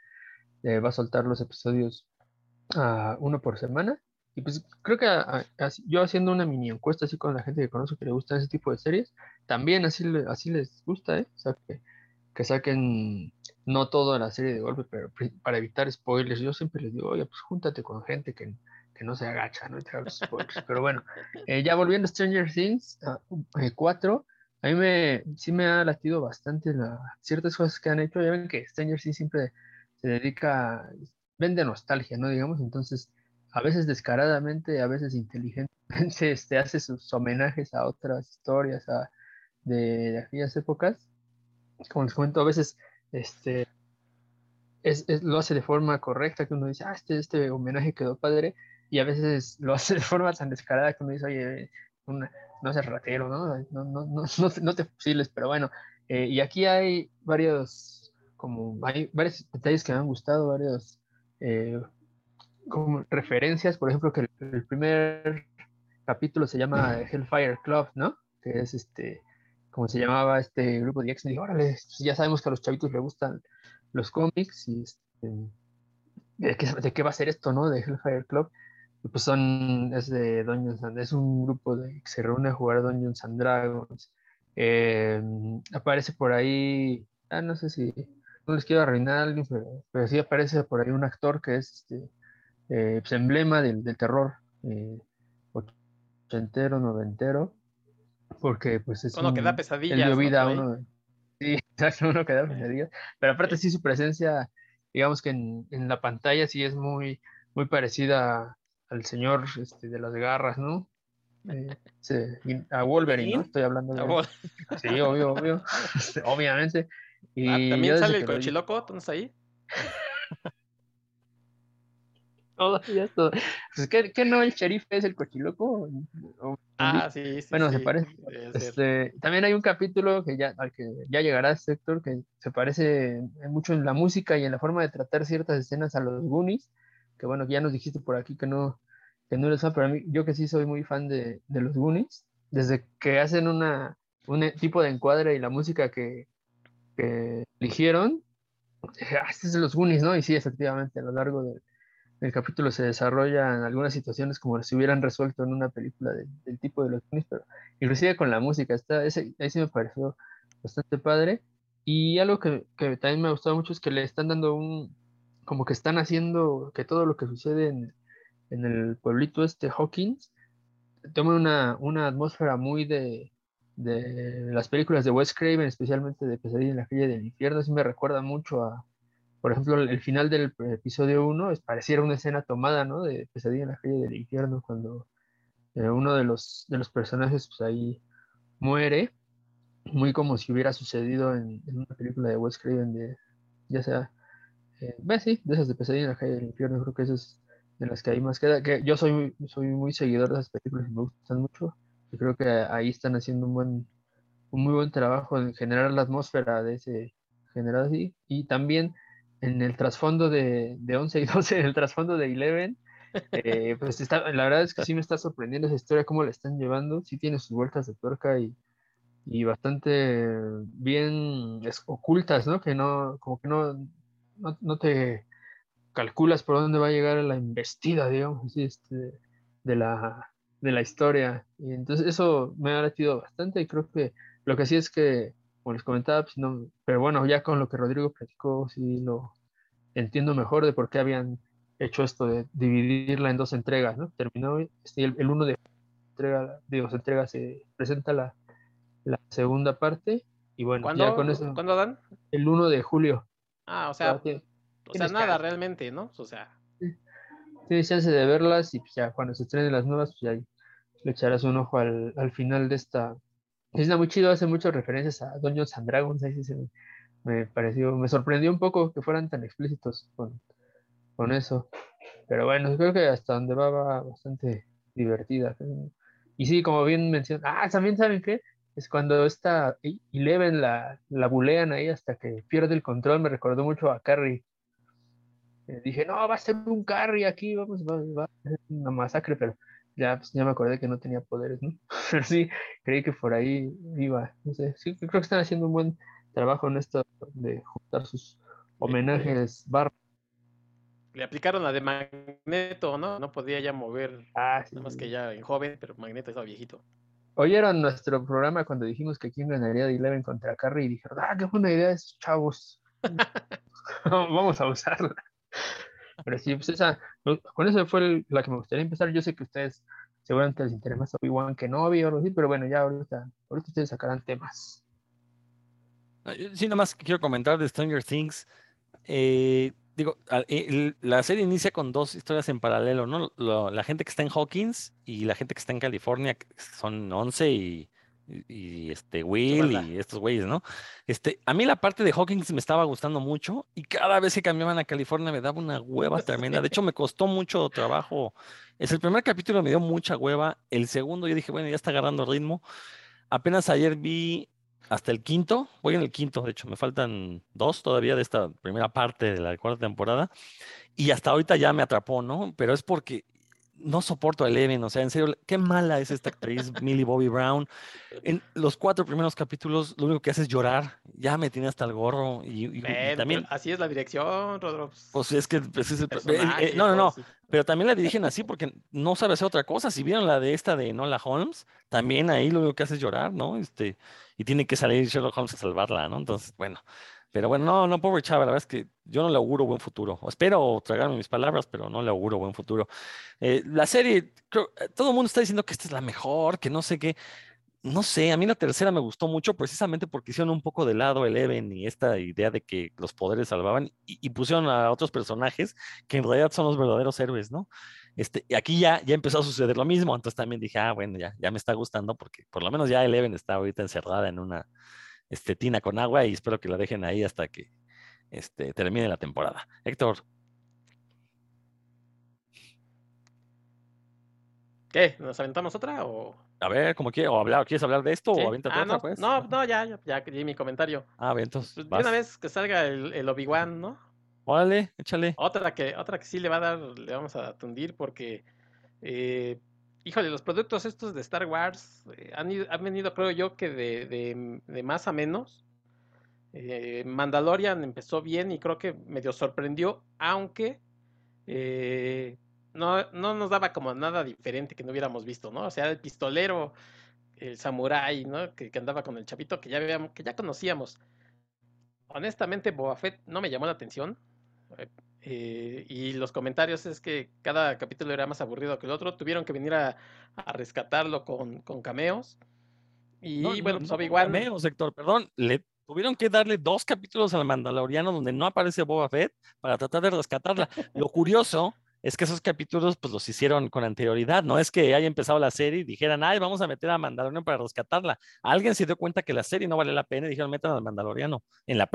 eh, va a soltar los episodios a uno por semana Y pues creo que yo haciendo una mini encuesta así con la gente que conozco que le gustan ese tipo de series, también así, así les gusta, ¿eh? O sea, que, que saquen no toda la serie de golpe, pero para evitar spoilers, yo siempre les digo, oye, pues júntate con gente que, que no se agacha, ¿no? te spoilers. [laughs] pero bueno, eh, ya volviendo a Stranger Things 4, a mí me, sí me ha latido bastante la, ciertas cosas que han hecho. Ya ven que Stranger Things siempre se dedica, vende nostalgia, ¿no? Digamos, entonces, a veces descaradamente, a veces inteligentemente, [laughs] este, hace sus homenajes a otras historias de, aquellas épocas. Como les cuento, a veces este, es, lo hace de forma correcta, que uno dice, ah, este, este homenaje quedó padre, y a veces [laughs] lo hace de forma tan descarada que uno dice, oye, no seas ratero, ¿no? No, no, no, [laughs] no, te fusiles, pero bueno, eh, y aquí hay varios, como, hay varios detalles que me han gustado, varios, eh, como referencias, por ejemplo, que el, primer capítulo se llama Hellfire Club, ¿no? Que es este, como se llamaba este grupo de X, y órale, pues ya sabemos que a los chavitos les gustan los cómics y este, ¿de, qué, ¿de, qué, va a ser esto, no? De Hellfire Club pues son, es de Dungeons and, es un grupo de, que se reúne a jugar Dungeons and Dragons. Eh, aparece por ahí, ah, no sé si, no les quiero arruinar a alguien, pero, pero, sí aparece por ahí un actor que es este, eh, pues, emblema del, del terror eh, ochentero, noventero, porque pues es uno que da pesadillas. vida uno, sí, [laughs] uno que da pesadillas, pero aparte sí su presencia, digamos que en, en la pantalla sí es muy, muy parecida al señor este, de las garras, ¿no? Eh, [laughs] a Wolverine, ¿no? Estoy hablando de... Sí, obvio, obvio. [laughs] Obviamente. Y ah, ¿También sale el cochiloco? ¿Entonces ahí? Todavía todo. [laughs] Pues, ¿qué, ¿qué, no el sheriff es el cochiloco? ah, sí, sí. Bueno, se parece. Este, también hay un capítulo que ya, al que ya llegará sector que se parece mucho en la música y en la forma de tratar ciertas escenas a los Goonies que bueno, ya nos dijiste por aquí que no, que no eres fan, pero a mí, yo que sí soy muy fan de, de los Goonies, desde que hacen una, un tipo de encuadre y la música que, que eligieron, ah, este es de los Goonies, ¿no? Y sí, efectivamente, a lo largo del capítulo se desarrollan algunas situaciones como si hubieran resuelto en una película del tipo de los Goonies, pero inclusive con la música, está, ese, ahí sí me pareció bastante padre. Y algo que, que también me ha gustado mucho es que le están dando un, como que están haciendo que todo lo que sucede en, el pueblito este Hawkins tome una, una atmósfera muy de, de, las películas de Wes Craven, especialmente de Pesadilla en la calle del infierno. Así me recuerda mucho a, por ejemplo, el, final del episodio 1, es, pareciera una escena tomada, ¿no? De Pesadilla en la calle del infierno, cuando eh, uno de los, de los personajes pues ahí muere, muy como si hubiera sucedido en, en una película de Wes Craven, de, ya sea eh, sí, de esas de pesadilla en la calle del infierno, creo que esas de las que hay más queda. Que yo soy, soy muy seguidor de esas películas y me gustan mucho. Y creo que ahí están haciendo un buen, un muy buen trabajo en generar la atmósfera de ese general así. Y también en el trasfondo de, de 11 y [laughs] 12, en el trasfondo de Eleven, eh, pues está, la verdad es que sí me está sorprendiendo esa historia, cómo la están llevando. Sí tiene sus vueltas de tuerca y, y bastante bien ocultas, ¿no? Que no, como que no, no, te calculas por dónde va a llegar la investida, digamos, este, de, la, de la historia. Y entonces eso me ha latido bastante y creo que lo que sí es que, como les comentaba, pues no, pero bueno, ya con lo que Rodrigo platicó, sí lo entiendo mejor de por qué habían hecho esto de dividirla en dos entregas, ¿no? Terminó este, el, el uno de entrega, de dos entregas se presenta la, la segunda parte y bueno, ya con eso. ¿Cuándo dan? El 1 de julio. Ah, o sea, o sea nada realmente, ¿no? O sea. Tienes chance de verlas y pues ya cuando se estrenen las nuevas, pues ya le echarás un ojo al, al final de esta. Es muy chido, hace muchas referencias a Dungeons and Dragons, ahí sí me pareció, me sorprendió un poco que fueran tan explícitos con, con eso. Pero bueno, creo que hasta donde va va bastante divertida. Y sí, como bien mencioné, ah, también saben qué, es cuando esta Eleven la, la bulean ahí hasta que pierde el control, me recordó mucho a Carrie. Eh, dije, no, va a ser un Carrie aquí, vamos, va, a ser una masacre, pero ya, pues, ya me acordé que no tenía poderes, ¿no? [laughs] Pero sí, creí que por ahí iba, no sé, sí, creo que están haciendo un buen trabajo en esto de juntar sus homenajes bar. le aplicaron la de Magneto, ¿no? No podía ya mover, ah, nada más que ya en joven, pero Magneto estaba viejito. Oyeron nuestro programa cuando dijimos que quién ganaría de Eleven contra Carrie y dijeron, ah, qué buena idea esos chavos. [laughs] [laughs] Vamos a usarla. Pero sí, pues esa, con eso fue la que me gustaría empezar. Yo sé que ustedes seguramente les interesa más Obi-Wan que no o algo así, pero bueno, ya ahorita, ahorita ustedes sacarán temas. Ah, sí, nada más quiero comentar de Stranger Things. Eh, digo, eh, la serie inicia con dos historias en paralelo, ¿no? la gente que está en Hawkins y la gente que está en California, que son 11 y, y, este Will y estos güeyes, ¿no? Este, a mí la parte de Hawkins me estaba gustando mucho y cada vez que cambiaban a California me daba una hueva tremenda. De hecho, me costó mucho trabajo. Es el primer capítulo me dio mucha hueva. El segundo yo dije, bueno, ya está agarrando ritmo. Apenas ayer vi hasta el quinto, voy en el quinto, de hecho, me faltan dos todavía de esta primera parte de la cuarta temporada, y hasta ahorita ya me atrapó, ¿no? Pero es porque no soporto a Eleven, o sea, en serio, qué mala es esta actriz, Millie Bobby Brown. En los cuatro primeros capítulos, lo único que hace es llorar, ya me tiene hasta el gorro. Y, también. Así es la dirección, Rodro. Pues es que. Pues, eh, eh, no, no, no. Pero también la dirigen así porque no sabe hacer otra cosa. Si vieron la de esta de Nola Holmes, también ahí lo único que hace es llorar, ¿no? Este, y tiene que salir Sherlock Holmes a salvarla, ¿no? Entonces, bueno. Pero bueno, no, no, pobre chava, la verdad es que yo no le auguro buen futuro. espero tragarme mis palabras, pero no le auguro buen futuro. Eh, la serie, eh, todo el mundo está diciendo que esta es la mejor, que no sé qué. No sé, a mí la tercera me gustó mucho precisamente porque hicieron un poco de lado el Eleven y esta idea de que los poderes salvaban y, pusieron a otros personajes que en realidad son los verdaderos héroes, ¿no? Este, y aquí ya, ya empezó a suceder lo mismo, entonces también dije, ah, bueno, ya, ya me está gustando porque por lo menos ya Eleven está ahorita encerrada en una, este, tina con agua y espero que la dejen ahí hasta que este, termine la temporada. Héctor. ¿Qué? ¿Nos aventamos otra o...? A ver, como quieres, o hablar, ¿quieres hablar de esto o avéntate ah, otra, no, pues? No, no, ya, ya, ya di mi comentario. Ah, bien, entonces. Pues, una vez que salga el, el Obi-Wan, ¿no? Órale, échale. Otra que, otra que sí le va a dar, le vamos a tundir porque eh, híjole, los productos estos de Star Wars eh, han, han, venido, creo yo, que de, de, más a menos. Eh, Mandalorian empezó bien y creo que medio sorprendió, aunque eh, no, no, nos daba como nada diferente que no hubiéramos visto, ¿no? O sea, el pistolero, el samurái, ¿no? Que, que andaba con el chapito que ya, veíamos, que ya conocíamos. Honestamente, Boba Fett no me llamó la atención. Eh, y los comentarios es que cada capítulo era más aburrido que el otro. Tuvieron que venir a, rescatarlo con, con, cameos. Y bueno, pues Obi-Wan. Cameos, sector, perdón. Le tuvieron que darle dos capítulos al Mandaloriano donde no aparece Boba Fett para tratar de rescatarla. Lo curioso es que esos capítulos pues los hicieron con anterioridad, no es que haya empezado la serie y dijeran, ay, vamos a meter a Mandaloriano para rescatarla. Alguien se dio cuenta que la serie no vale la pena y dijeron, metan al Mandaloriano en la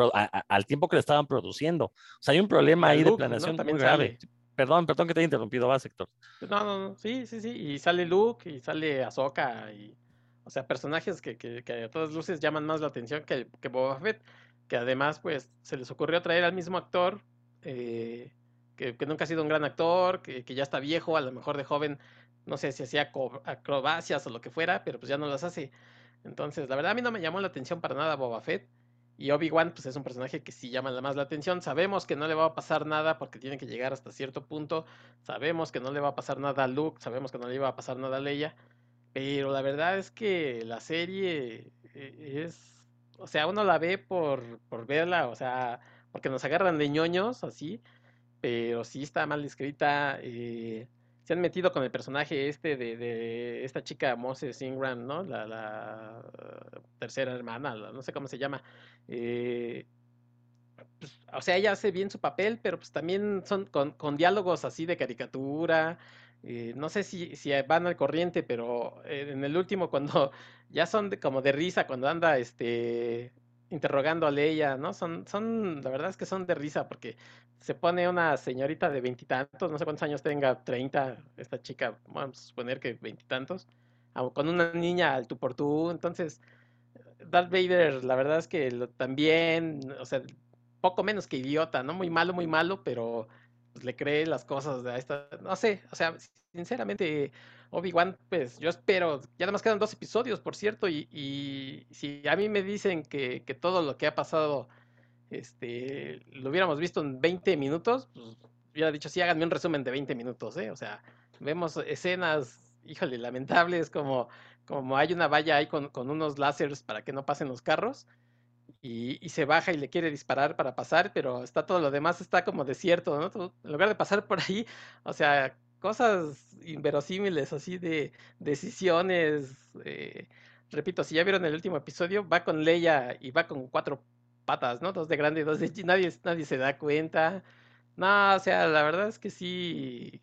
al tiempo que le estaban produciendo. O sea, hay un problema ahí de planeación muy grave. Perdón, perdón que te haya interrumpido, va, sector. No, no, no, sí, sí, sí, y sale Luke y sale Ahsoka y, o sea, personajes que, que, que a todas luces llaman más la atención que, que Boba Fett, que además, pues, se les ocurrió traer al mismo actor, eh, que, nunca ha sido un gran actor, que, ya está viejo, a lo mejor de joven, no sé si hacía acrobacias o lo que fuera, pero pues ya no las hace. Entonces, la verdad a mí no me llamó la atención para nada Boba Fett. Y Obi-Wan, pues es un personaje que sí llama más la atención. Sabemos que no le va a pasar nada porque tiene que llegar hasta cierto punto. Sabemos que no le va a pasar nada a Luke. Sabemos que no le iba a pasar nada a Leia. Pero la verdad es que la serie eh, es. O sea, uno la ve por, por verla, o sea, porque nos agarran de ñoños, así pero sí está mal escrita. Eh, se han metido con el personaje este de, esta chica Moses Ingram, ¿no? La, tercera hermana, no sé cómo se llama. Eh, pues, o sea, ella hace bien su papel, pero pues también son con, diálogos así de caricatura. Eh, no sé si, si, van al corriente, pero en el último, cuando [laughs] ya son como de risa, cuando anda este interrogando a Leia, ¿no? Son, son, la verdad es que son de risa porque se pone una señorita de veintitantos, no sé cuántos años tenga, treinta, esta chica, vamos a suponer que veintitantos, con una niña al tú por tú, entonces Darth Vader, la verdad es que lo, también, o sea, poco menos que idiota, ¿no? Muy malo, muy malo, pero le cree las cosas a esta, no sé, o sea, sinceramente Obi-Wan, pues yo espero, ya nada más quedan dos episodios, por cierto, y, si a mí me dicen que, todo lo que ha pasado, este, lo hubiéramos visto en 20 minutos, pues hubiera dicho, sí, háganme un resumen de 20 minutos, ¿eh? O sea, vemos escenas, híjole, lamentables, como, como hay una valla ahí con, con unos láseres para que no pasen los carros. Y, y, se baja y le quiere disparar para pasar, pero está todo lo demás, está como desierto, ¿no? en lugar de pasar por ahí, o sea, cosas inverosímiles, así de decisiones. Eh, repito, si ya vieron el último episodio, va con Leia y va con cuatro patas, ¿no? Dos de grande y dos de nadie, nadie se da cuenta. No, o sea, la verdad es que sí.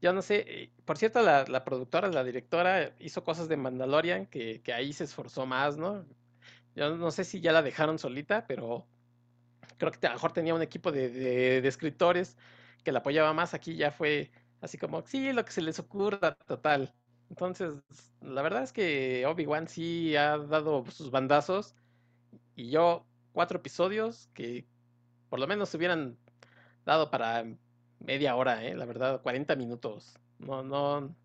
Yo no sé. Eh, por cierto, la, la productora, la directora, hizo cosas de Mandalorian que, que, ahí se esforzó más, ¿no? Yo no sé si ya la dejaron solita, pero creo que a lo mejor tenía un equipo de, de, de escritores que la apoyaba más. Aquí ya fue así como, sí, lo que se les ocurra, total. Entonces, la verdad es que Obi-Wan sí ha dado sus bandazos. Y yo, cuatro episodios que por lo menos hubieran dado para media hora, ¿eh? la verdad, 40 minutos. No, no,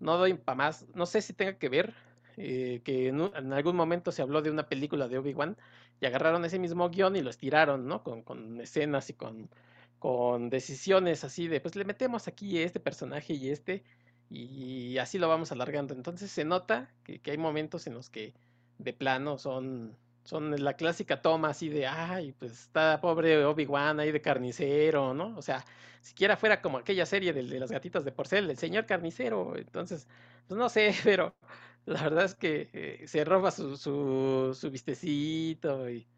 no doy para más. No sé si tenga que ver eh, que en, algún momento se habló de una película de Obi-Wan y agarraron ese mismo guion y lo estiraron, ¿no? Con, con escenas y con, con decisiones así de, pues le metemos aquí este personaje y este y así lo vamos alargando. Entonces se nota que, hay momentos en los que de plano son, son la clásica toma así de, ay, pues está pobre Obi-Wan ahí de carnicero, ¿no? O sea, siquiera fuera como aquella serie de, de las gatitas de porcel, el señor carnicero. Entonces, pues no sé, [laughs] pero la verdad es que eh, se roba su, su, su vistecito y...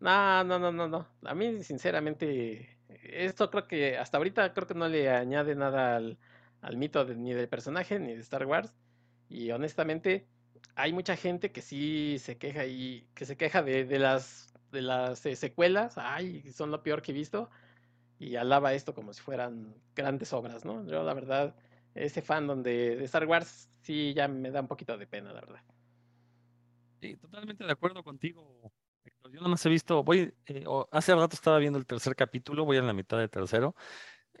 No, no, no, no, no. A mí, sinceramente, esto creo que hasta ahorita creo que no le añade nada al, al mito ni del personaje ni de Star Wars. Y honestamente, hay mucha gente que sí se queja y que se queja de, de las de las eh, secuelas, ay, son lo peor que he visto y alaba esto como si fueran grandes obras, ¿no? Yo la verdad, ese fandom de, de Star Wars sí ya me da un poquito de pena, la verdad. Sí, totalmente de acuerdo contigo. Yo nada más he visto, voy, eh, hace rato estaba viendo el tercer capítulo, voy a la mitad del tercero,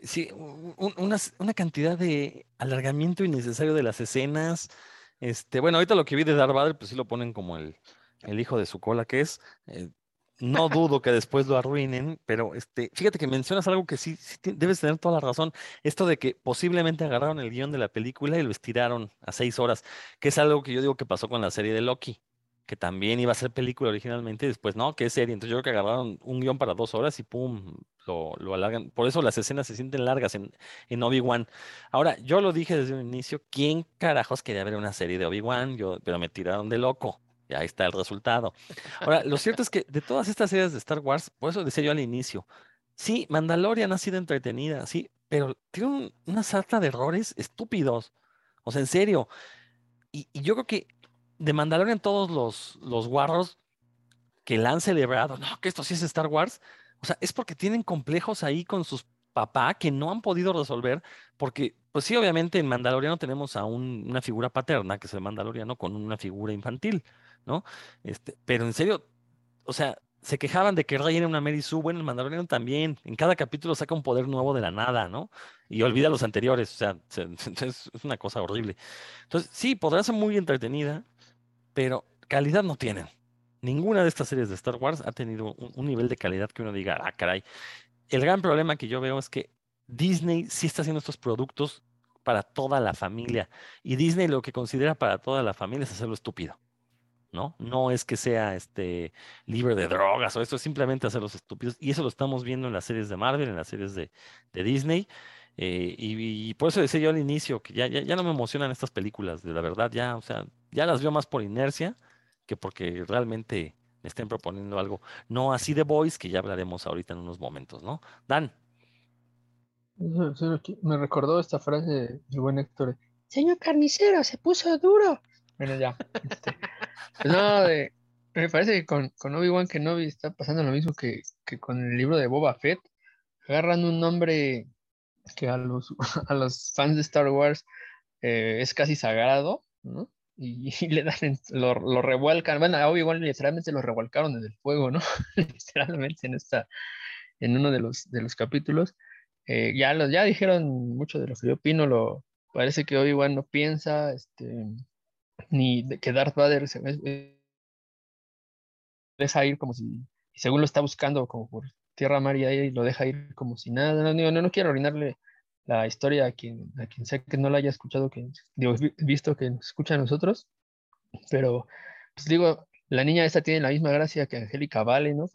Sí, una, cantidad de alargamiento innecesario de las escenas. Este, bueno, ahorita lo que vi de Darth Vader, pues sí lo ponen como el, el hijo de su cola que es. Eh, no dudo que después lo arruinen, pero este, fíjate que mencionas algo que sí, sí, debes tener toda la razón. Esto de que posiblemente agarraron el guion de la película y lo estiraron a seis horas, que es algo que yo digo que pasó con la serie de Loki que también iba a ser película originalmente, y después no, que es serie. Entonces yo creo que agarraron un guion para dos horas y pum, lo, alargan. Por eso las escenas se sienten largas en, en Obi-Wan. Ahora, yo lo dije desde un inicio, ¿quién carajos quería ver una serie de Obi-Wan? Yo, pero me tiraron de loco. Y ahí está el resultado. Ahora, lo cierto es que de todas estas series de Star Wars, por eso decía yo al inicio, sí, Mandalorian ha sido entretenida, sí, pero tiene una sarta de errores estúpidos. O sea, en serio. Y, yo creo que de Mandalorian todos los, los guarros que la han celebrado, no, que esto sí es Star Wars, o sea, es porque tienen complejos ahí con sus papá que no han podido resolver, porque, pues sí, obviamente en Mandaloriano tenemos a una figura paterna, que es el Mandaloriano, con una figura infantil, ¿no? Este, pero en serio, o sea, se quejaban de que Rey era una Mary Sue, bueno, el Mandaloriano también, en cada capítulo saca un poder nuevo de la nada, ¿no? Y olvida los anteriores, o sea, [laughs] es una cosa horrible. Entonces, sí, podrá ser muy entretenida, pero calidad no tienen. Ninguna de estas series de Star Wars ha tenido un, nivel de calidad que uno diga, ah, caray. El gran problema que yo veo es que Disney sí está haciendo estos productos para toda la familia. Y Disney lo que considera para toda la familia es hacerlo estúpido. ¿No? No es que sea este libre de drogas o esto es simplemente hacerlos estúpidos. Y eso lo estamos viendo en las series de Marvel, en las series de, de Disney. Eh, y, por eso decía yo al inicio que ya, ya, no me emocionan estas películas, de la verdad, ya, o sea, ya las veo más por inercia que porque realmente me estén proponiendo algo. No así de Boys, que ya hablaremos ahorita en unos momentos, ¿no? Dan. Me recordó esta frase del buen Héctor. Señor carnicero, se puso duro. Bueno, ya. Este, [laughs] pues no, me parece que con, con Obi-Wan Kenobi está pasando lo mismo que, que con el libro de Boba Fett. Agarran un nombre que a los, [laughs] a los fans de Star Wars eh, es casi sagrado, ¿no? Y, [laughs] le dan, lo, lo, revuelcan, bueno, a Obi-Wan literalmente lo revuelcaron en el fuego, ¿no? literalmente en esta, en uno de los, de los capítulos. Eh, ya, los, ya dijeron mucho de lo que yo opino, lo, parece que Obi-Wan no piensa, este, ni que Darth Vader se, deja ir como si, según lo está buscando como por tierra, mar y aire lo deja ir como si nada. No, no, no quiero arruinarle la historia a quien, a quien sea que no la haya escuchado, que digo, visto que escucha a nosotros, pero pues digo, la niña esta tiene la misma gracia que Angélica Vale, ¿no?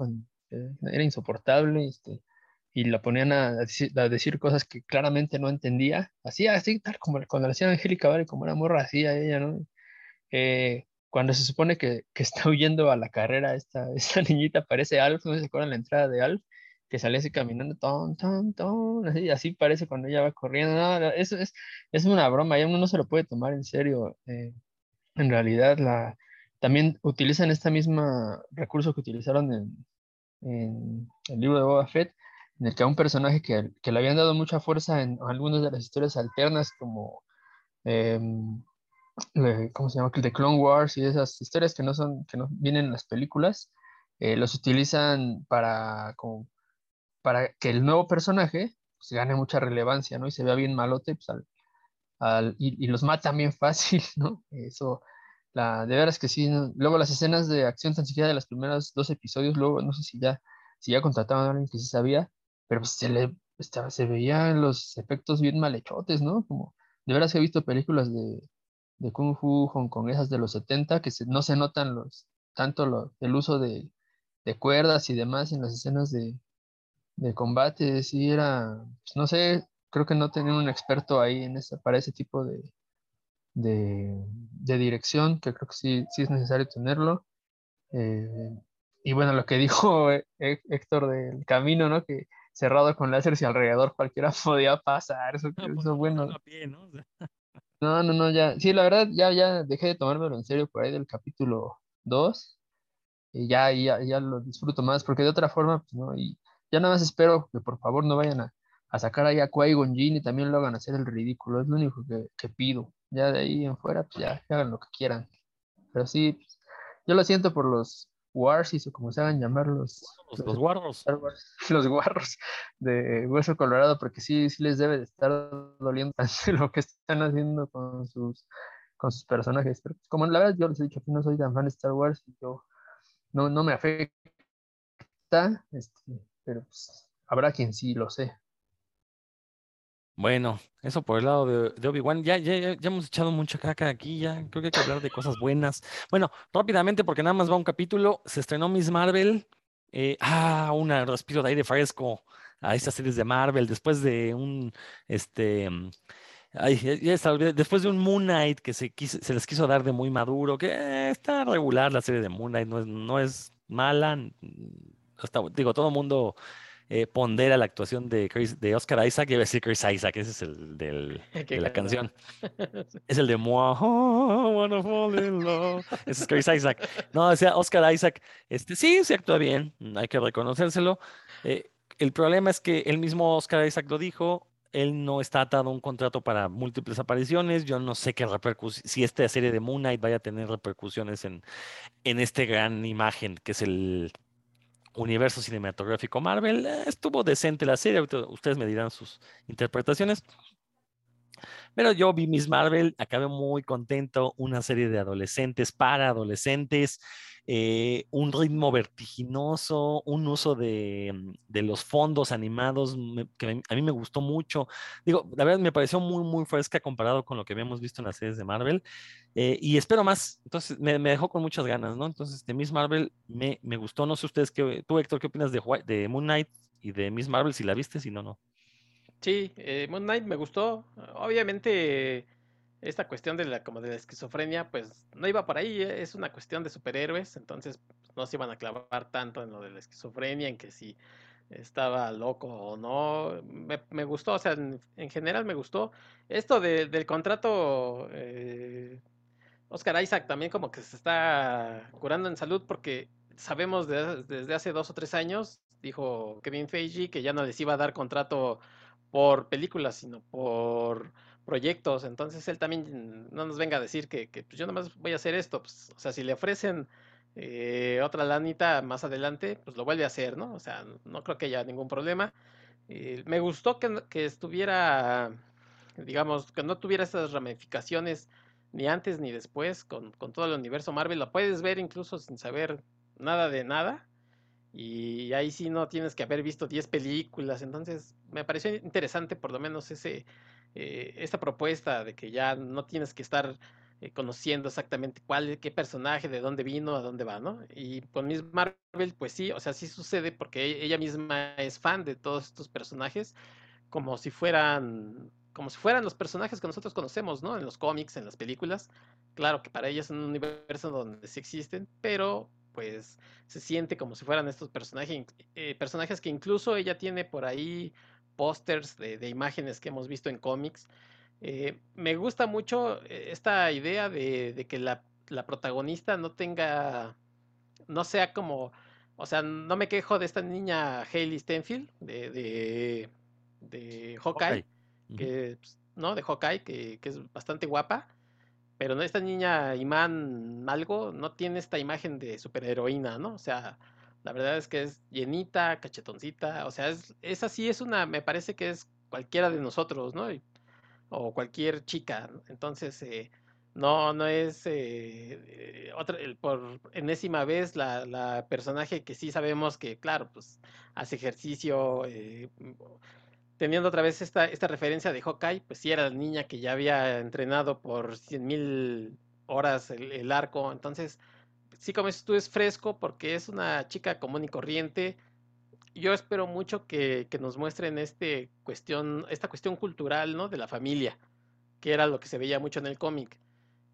Eh, era insoportable, este, y la ponían a, decir, cosas que claramente no entendía, así, así, tal como cuando le hacía Angélica Vale, como era morra, hacía ella, ¿no? Eh, cuando se supone que, está [laughs] huyendo a la carrera, esta, esta niñita parece Alf, no se acuerdan la entrada de Alf, que sale así caminando, ton, ton, ton, así, parece cuando ella va corriendo, eso es, es una broma, ya uno no se lo puede tomar en serio, eh, en realidad también utilizan este mismo recurso que utilizaron en, el libro de Boba Fett, en el que a un personaje que, que le habían dado mucha fuerza en algunas de las historias alternas, como, em, ¿cómo se llama? The Clone Wars y esas historias que no, son, que no vienen en las películas, eh, los utilizan para, como, para que el nuevo personaje pues, gane mucha relevancia, ¿no? Y se vea bien malote, pues, al, al, y, y, los matan bien fácil, [laughs] ¿no? Eso la, de veras que sí, luego las escenas de acción tan siquiera de los primeros dos episodios, luego no sé si ya, si ya contrataban a alguien que sí sabía, pero pues se le estaba, se veían los efectos bien malhechotes, ¿no? Como de veras he visto películas de, de Kung Fu Hong esas de los 70 que no se notan los, tanto lo, el uso de, de, cuerdas y demás en las escenas de, de combate, sí era, pues no sé, creo que no tenían un experto ahí en esa, para ese tipo de, de, dirección, que creo que sí, sí es necesario tenerlo. Eh, y bueno, lo que [laughs] dijo Héctor del camino, ¿no? Que cerrado con láseres y alrededor cualquiera [laughs] podía pasar, eso, no, pues, bueno. ¿no? [laughs] ¿no? no, ya, sí, la verdad, ya, ya dejé de tomármelo en serio por ahí del capítulo 2, y ya, ya, ya lo disfruto más, porque de otra forma, pues no, y ya nada más espero que por favor no vayan a, a sacar ahí a Qui-Gon y también lo hagan hacer el ridículo, es lo único que, que pido. Ya de ahí en fuera, pues ya, hagan lo que quieran. Pero sí, yo lo siento por los Warsis o como se hagan llamar los, los, guarros. [laughs] Los guarros de Hueso Colorado, porque sí, sí les debe de estar doliendo [laughs] lo que están haciendo con sus, con sus personajes. Pero pues, como la verdad yo les he dicho que no soy tan fan de Star Wars, yo no, no me afecta, este, pero pues, habrá quien sí lo sé. Bueno, eso por el lado de, Obi-Wan. Ya, ya, ya hemos echado mucha caca aquí, ya creo que hay que hablar de cosas buenas. Bueno, rápidamente, porque nada más va un capítulo. Se estrenó Miss Marvel. Eh, ah, un respiro de aire fresco a estas series de Marvel. Después de un, este, ay, ya, está, después de un Moon Knight que se, les quiso dar de muy maduro, que está regular la serie de Moon Knight, no es, no es mala. digo, todo el mundo eh, pondera la actuación de, de Oscar Isaac, iba a decir Chris Isaac, ese es el del, [laughs] de la canción. [laughs] es el de Moi, Ese es Chris Isaac. No, o sea, Oscar Isaac, este, sí, se actúa bien, hay que reconocérselo. Eh, el problema es que el mismo Oscar Isaac lo dijo, él no está atado a un contrato para múltiples apariciones. Yo no sé qué repercusión, si esta serie de Moon Knight vaya a tener repercusiones en, en este gran imagen que es el, universo cinematográfico Marvel. Eh, estuvo decente la serie, ustedes me dirán sus interpretaciones. Pero yo vi Miss Marvel, acabé muy contento, una serie de adolescentes para adolescentes, eh, un ritmo vertiginoso, un uso de, mm, los fondos animados que a mí me gustó mucho. Digo, la verdad me pareció muy, muy fresca comparado con lo que habíamos visto en las series de Marvel. Eh, y espero más. Entonces, me, dejó con muchas ganas, ¿no? Entonces, de Miss Marvel me, me gustó. No sé ustedes, qué, tú, Héctor, ¿qué opinas de, de Moon Knight y de Miss Marvel? Si la viste, si no, no. Sí, eh, Moon Knight me gustó. Obviamente, esta cuestión de la, como de la esquizofrenia, pues no iba por ahí, eh, es una cuestión de superhéroes, entonces pues, no se iban a clavar tanto en lo de la esquizofrenia, en que si estaba loco o no. Me, gustó, o sea, en, general me gustó. Esto del contrato, eh, Oscar Isaac también como que se está curando en salud porque sabemos desde hace dos o tres años, dijo Kevin Feige, que ya no les iba a dar contrato por películas, sino por proyectos. Entonces él también no nos venga a decir que, que pues yo nomás voy a hacer esto. Pues, o sea, si le ofrecen eh, otra lanita más adelante, pues lo vuelve a hacer, ¿no? O sea, no creo que haya ningún problema. Eh, me gustó que, que, estuviera, digamos, que no tuviera esas ramificaciones ni antes ni después con, con todo el universo Marvel. Lo puedes ver incluso sin saber nada de nada. Y ahí sí no tienes que haber visto 10 películas. Entonces, me pareció interesante por lo menos ese, eh, esta propuesta de que ya no tienes que estar eh, conociendo exactamente cuál, qué personaje, de dónde vino, a dónde va, ¿no? Y con Miss Marvel, pues sí, o sea, sí sucede porque ella misma es fan de todos estos personajes, como si fueran, como si fueran los personajes que nosotros conocemos, ¿no? En los cómics, en las películas. Claro que para ella es un universo donde sí existen, pero pues se siente como si fueran estos personajes, eh, personajes que incluso ella tiene por ahí pósters de, imágenes que hemos visto en cómics. Eh, me gusta mucho eh, esta idea de, que la, protagonista no tenga, no sea como, o sea, no me quejo de esta niña Hailey Stenfield de, de, Hawkeye, que, pues, ¿no? De Hawkeye, que, que es bastante guapa pero esta niña Iman algo no tiene esta imagen de superheroína, ¿no? O sea, la verdad es que es llenita, cachetoncita, o sea, es, esa sí es una, me parece que es cualquiera de nosotros, ¿no? o cualquier chica, entonces eh, no, no es eh, eh, otra, por enésima vez la, la, personaje que sí sabemos que, claro, pues hace ejercicio, teniendo otra vez esta, esta referencia de Hawkeye, pues sí era la niña que ya había entrenado por 100 mil horas el, arco, entonces sí como dices tú es fresco porque es una chica común y corriente. Yo espero mucho que, nos muestren este cuestión, esta cuestión cultural, ¿no? De la familia, que era lo que se veía mucho en el cómic.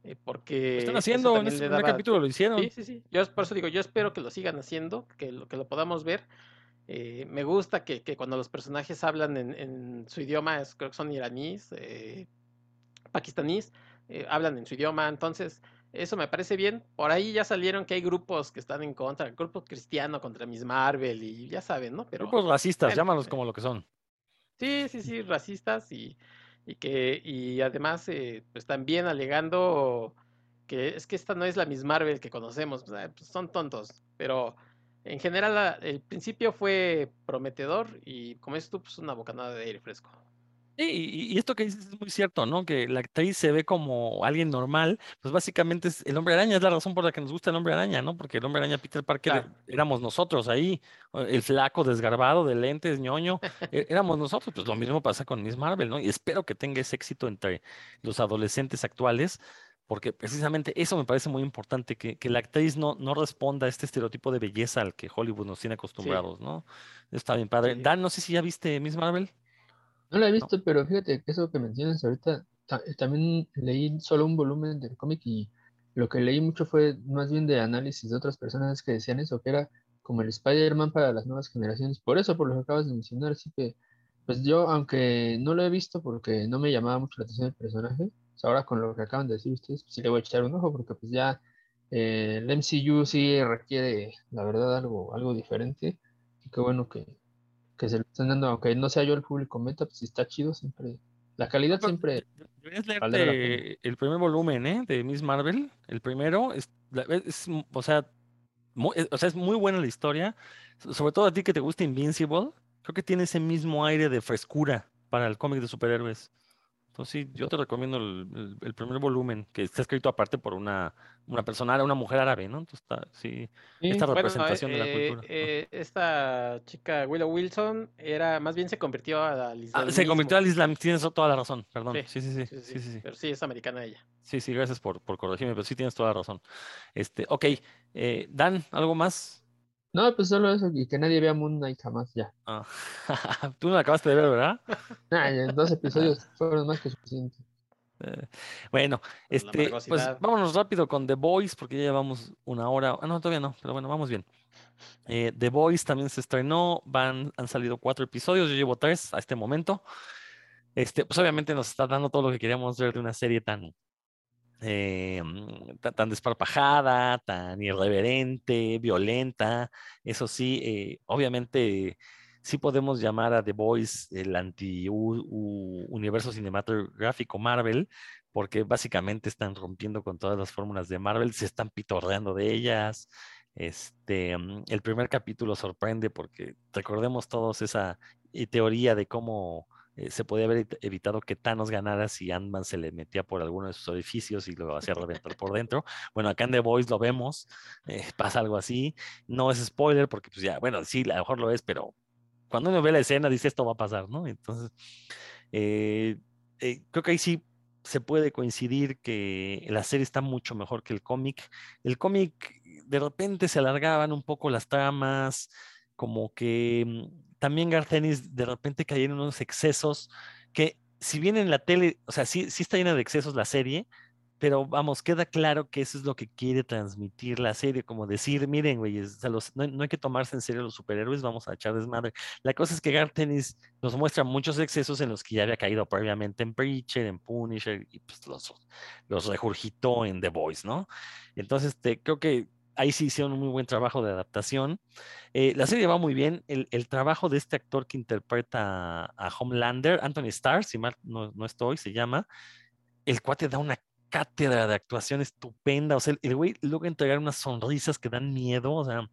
Eh, porque lo están haciendo, en ese capítulo lo hicieron. Sí, sí, sí. Yo por eso digo, yo espero que lo sigan haciendo, que lo, que lo podamos ver eh, me gusta que, cuando los personajes hablan en, su idioma, creo que son iraníes, eh, pakistaníes, eh, hablan en su idioma, entonces eso me parece bien. Por ahí ya salieron que hay grupos que están en contra, el grupo cristiano contra Miss Marvel y ya saben, ¿no? Pero, grupos racistas, llámalos como lo que son. Sí, sí, sí, racistas y, que y además pues también alegando que es que esta no es la Miss Marvel que conocemos, pues, son tontos, pero en general, el principio fue prometedor y como es tú, pues una bocanada de aire fresco. Sí, y, esto que dices es muy cierto, ¿no? Que la actriz se ve como alguien normal, pues básicamente es el hombre araña, es la razón por la que nos gusta el hombre araña, ¿no? Porque el hombre araña Peter Parker éramos nosotros ahí, el flaco desgarbado de lentes, ñoño, e, éramos nosotros, pues lo mismo pasa con Miss Marvel, ¿no? Y espero que tenga ese éxito entre los adolescentes actuales, porque precisamente eso me parece muy importante, que, que, la actriz no, no responda a este estereotipo de belleza al que Hollywood nos tiene acostumbrados, ¿no? Está bien padre. Dan, no sé si ya viste Miss Marvel. No la he visto, pero fíjate que eso que mencionas ahorita, eh, también leí solo un volumen del cómic y lo que leí mucho fue más bien de análisis de otras personas que decían eso, que era como el Spider-Man para las nuevas generaciones. Por eso, por lo que acabas de mencionar, así que, pues yo, aunque no lo he visto porque no me llamaba mucho la atención el personaje, ahora con lo que acaban de decir ustedes, pues sí le voy a echar un ojo porque pues ya eh, el MCU sí requiere, la verdad, algo, algo diferente. Y qué bueno que, que se lo están dando, aunque no sea yo el público meta, pues sí está chido siempre. La calidad siempre. Deberías leerte el primer volumen ¿eh? de Miss Marvel. El primero es, o sea, muy, o sea, es muy buena la historia. Sobre todo a ti que te gusta Invincible. Creo que tiene ese mismo aire de frescura para el cómic de superhéroes. Pues sí, yo te recomiendo el, primer volumen, que está escrito aparte por una, una persona, una mujer árabe, ¿no? Entonces está, sí, esta representación de la eh, cultura. Eh, esta chica Willow Wilson era, más bien se convirtió al islam. Ah, se convirtió al islam, tienes toda la razón, perdón. Sí sí sí, sí, sí, Pero sí, es americana ella. Sí, sí, gracias por, por corregirme, pero sí tienes toda la razón. Este, ok, eh, Dan, ¿algo más? No, pues solo eso, y que nadie vea Moon Knight jamás ya. Ah. [laughs] Tú no la acabaste de ver, ¿verdad? [laughs] Nah, dos episodios [laughs] fueron más que suficientes. Eh, bueno, este, pues vámonos rápido con The Boys, porque ya llevamos una hora. Ah, no, todavía no, pero bueno, vamos bien. Eh, The Boys también se estrenó, van, han salido cuatro episodios, yo llevo tres a este momento. Este, pues obviamente nos está dando todo lo que queríamos ver de una serie tan, eh, mm, tan, desparpajada, tan irreverente, violenta. Eso sí, eh, obviamente sí podemos llamar a The Boys el anti-universo cinematográfico Marvel, porque básicamente están rompiendo con todas las fórmulas de Marvel, se están pitorreando de ellas. Este, mm, el primer capítulo sorprende porque recordemos todos esa eh, teoría de cómo eh, se podía haber evitado que Thanos ganara si Ant-Man se le metía por alguno de sus orificios y lo hacía reventar por dentro. Bueno, acá en The Voice lo vemos, [laughs] eh, pasa algo así. No es spoiler porque pues ya, bueno, sí, a lo mejor lo es, pero cuando uno ve la escena dice esto va a pasar, ¿no? Entonces, creo que ahí sí se puede coincidir que la serie está mucho mejor que el cómic. El cómic de repente se alargaban un poco las tramas, como que mm, también Gartenis de repente cayeron unos excesos que si bien en la tele, o sea, sí, sí está llena de excesos la serie, pero vamos, queda claro que eso es lo que quiere transmitir la serie, como decir, miren, güey, no, hay que tomarse en serio los superhéroes, vamos a echar desmadre. La cosa es que Gartenis nos muestra muchos excesos en los que ya había caído previamente en Preacher, en Punisher, y pues los, los regurgitó en The Voice, ¿no? Entonces, este, creo que ahí sí hicieron un muy buen trabajo de adaptación. Eh, la serie va muy bien. El, trabajo de este actor que interpreta a, Homelander, Anthony Starr, si mal no, no, estoy, se llama. El cuate da una cátedra de actuación estupenda. O sea, el, güey logra entregar unas sonrisas que dan miedo, o sea,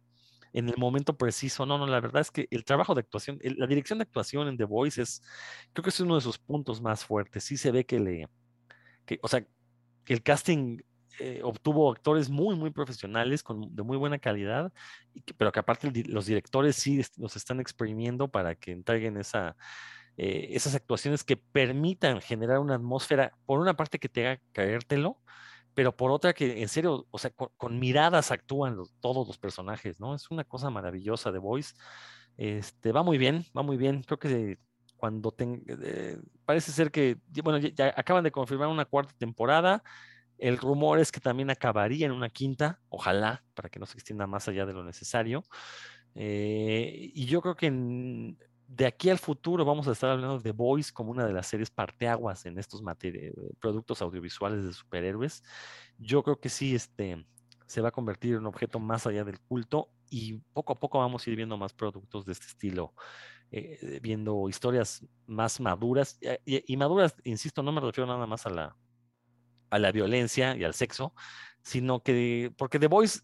en el momento preciso. No, no, la verdad es que el trabajo de actuación, la dirección de actuación en The Voice es, creo que es uno de sus puntos más fuertes. Sí se ve que le, que, o sea, que el casting eh, obtuvo actores muy, muy profesionales, con, de muy buena calidad, pero que aparte los directores sí los están exprimiendo para que entreguen esa eh, esas actuaciones que permitan generar una atmósfera, por una parte que te haga caértelo, pero por otra que en serio, o sea, con, miradas actúan todos los personajes, ¿no? Es una cosa maravillosa de Voice. Este, va muy bien, va muy bien. Creo que cuando eh, parece ser que, bueno, ya, acaban de confirmar una cuarta temporada. El rumor es que también acabaría en una quinta, ojalá, para que no se extienda más allá de lo necesario. Eh, y yo creo que de aquí al futuro vamos a estar hablando de Voice como una de las series parteaguas en estos productos audiovisuales de superhéroes. Yo creo que sí, este, se va a convertir en un objeto más allá del culto y poco a poco vamos a ir viendo más productos de este estilo, eh, viendo historias más maduras. Y, y, maduras, insisto, no me refiero nada más a la, a la violencia y al sexo, sino que, porque The Voice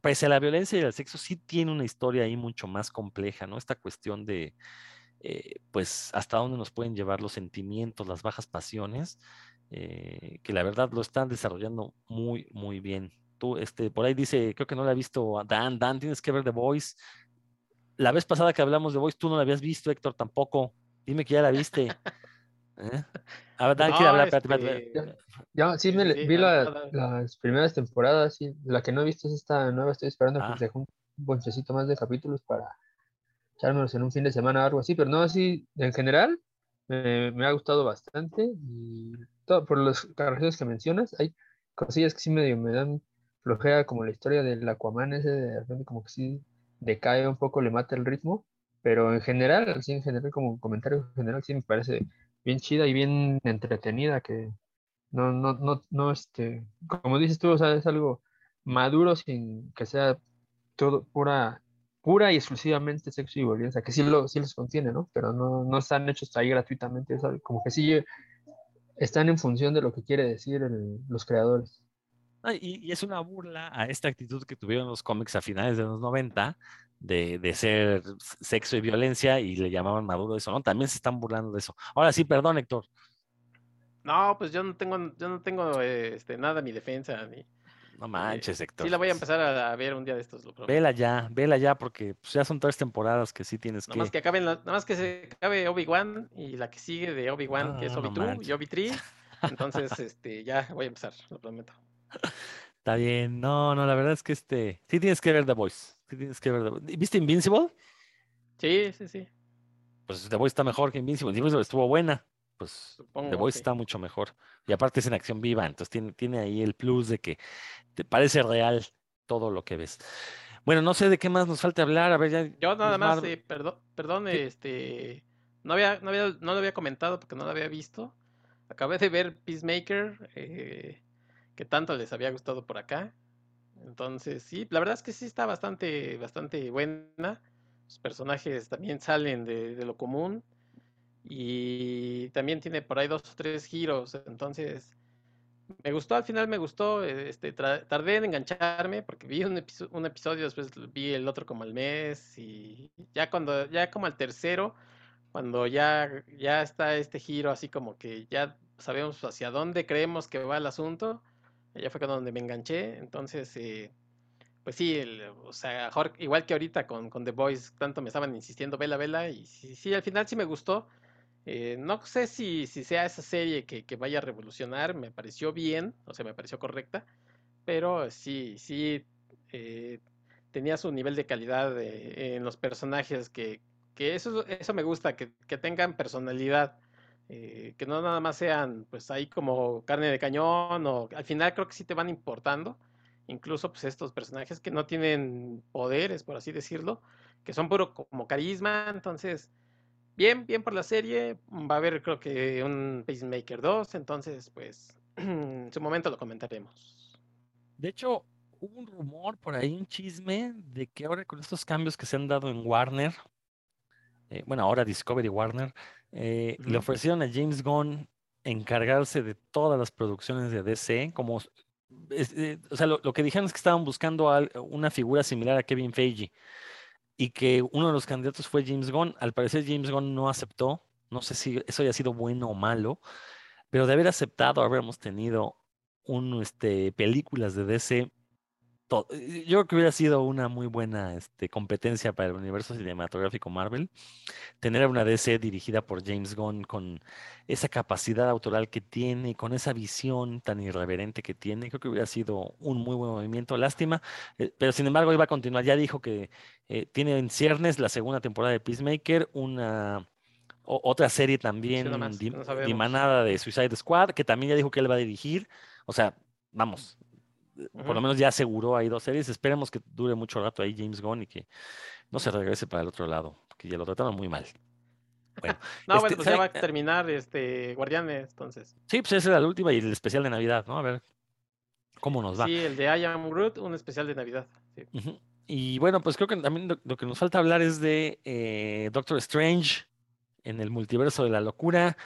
pese a la violencia y el sexo, sí tiene una historia ahí mucho más compleja, ¿no? Esta cuestión de, eh, pues, hasta dónde nos pueden llevar los sentimientos, las bajas pasiones, eh, que la verdad lo están desarrollando muy, muy bien. Tú, este, por ahí dice, creo que no la ha visto Dan, Dan, tienes que ver The Voice. La vez pasada que hablamos de Voice, tú no la habías visto, Héctor, tampoco. Dime que ya la viste. [laughs] ¿Eh? A ver, Dan, quiere hablar. Este, ya, sí, me, vi las primeras temporadas, sí. La que no he visto es esta nueva, estoy esperando que ah. se junte un bonchecito más de capítulos para echármelos en un fin de semana o algo así, pero no, así, en general, me, ha gustado bastante y todo, por las características que mencionas, hay cosillas que sí me, me dan flojera, como la historia del Aquaman ese, de repente como que sí decae un poco, le mata el ritmo, pero en general, así en general, como comentario general, sí me parece bien chida y bien entretenida, que no, no, no, no, este, como dices tú, o sea, es algo maduro sin que sea todo pura, pura y exclusivamente sexo y violencia, que sí, lo, sí los contiene, ¿no? Pero no, no están hechos ahí gratuitamente, es como que sí están en función de lo que quiere decir los creadores. y, es una burla a esta actitud que tuvieron los cómics a finales de los 90, de, de, ser sexo y violencia, y le llamaban maduro eso, ¿no? También se están burlando de eso. Ahora sí, perdón, Héctor. No, pues yo no tengo, yo no tengo este, nada mi defensa. Ni, no eh, manches, Héctor. Sí, la voy a empezar a, ver un día de estos. vela ya, vela ya, porque pues, ya son tres temporadas que sí tienes que. Más que acaben, nada más que se acabe Obi-Wan y la que sigue de Obi-Wan, que es Obi-2 y Obi-3. [laughs] Entonces, este, ya voy a empezar, lo prometo. Está bien, no, no, la verdad es que este, sí tienes que ver The Voice. Tienes que ver. ¿Viste Invincible? Sí, sí, sí. Pues The Voice está mejor que Invincible. Invincible estuvo buena pues The Voice está mucho mejor. Y aparte es en acción viva, entonces tiene, tiene ahí el plus de que te parece real todo lo que ves. Bueno, no sé de qué más nos falta hablar. A ver, ya. Yo nada más, eh, perdón, perdón, este. No había, no había, no lo había comentado porque no lo había visto. Acabé de ver Peacemaker, eh, que tanto les había gustado por acá. Entonces, sí, la verdad es que sí está bastante, bastante buena. Los personajes también salen de, lo común. Y también tiene por ahí dos o tres giros. Entonces, me gustó, al final me gustó. Este, tardé en engancharme porque vi un, un, episodio, después vi el otro como al mes. Y ya cuando, ya como al tercero, cuando ya, ya está este giro así como que ya sabemos hacia dónde creemos que va el asunto, ya fue donde me enganché, entonces, eh, pues sí, o sea, igual que ahorita con, con, The Boys, tanto me estaban insistiendo, vela, vela, y sí, sí al final sí me gustó. Eh, no sé si, si sea esa serie que, que, vaya a revolucionar, me pareció bien, o sea, me pareció correcta, pero sí, sí, eh, tenía su nivel de calidad en los personajes que, que eso, eso me gusta, que, que tengan personalidad, eh, que no nada más sean pues ahí como carne de cañón o al final creo que sí te van importando, incluso pues estos personajes que no tienen poderes, por así decirlo, que son puro como carisma, entonces bien, bien por la serie, va a haber creo que un Pacemaker 2, entonces pues [clears throat] en su momento lo comentaremos. De hecho, hubo un rumor por ahí, un chisme de que ahora con estos cambios que se han dado en Warner, eh, bueno, ahora Discovery Warner, eh, le ofrecieron a James Gunn encargarse de todas las producciones de DC, como, eh, o sea, lo, que dijeron es que estaban buscando una figura similar a Kevin Feige y que uno de los candidatos fue James Gunn. Al parecer James Gunn no aceptó, no sé si eso haya sido bueno o malo, pero de haber aceptado habríamos tenido un, este, películas de DC eh, yo creo que hubiera sido una muy buena este, competencia para el universo cinematográfico Marvel. Tener una DC dirigida por James Gunn con esa capacidad autoral que tiene, con esa visión tan irreverente que tiene, creo que hubiera sido un muy buen movimiento. Lástima, eh, pero sin embargo iba a continuar. Ya dijo que eh, tiene en ciernes la segunda temporada de Peacemaker, una otra serie también dimanada de Suicide Squad, que también ya dijo que él va a dirigir. O sea, vamos, por lo menos ya aseguró ahí dos series. Esperemos que dure mucho rato ahí James Gunn y que no se regrese para el otro lado, porque ya lo trataron muy mal. Bueno, [laughs] no, bueno, este, pues ya va a terminar este Guardianes, entonces. Sí, pues esa era la última y el especial de Navidad, ¿no? A ver cómo nos va. Sí, el de I Am Groot, un especial de Navidad. Y bueno, pues creo que también lo, que nos falta hablar es de eh, Doctor Strange en el multiverso de la locura.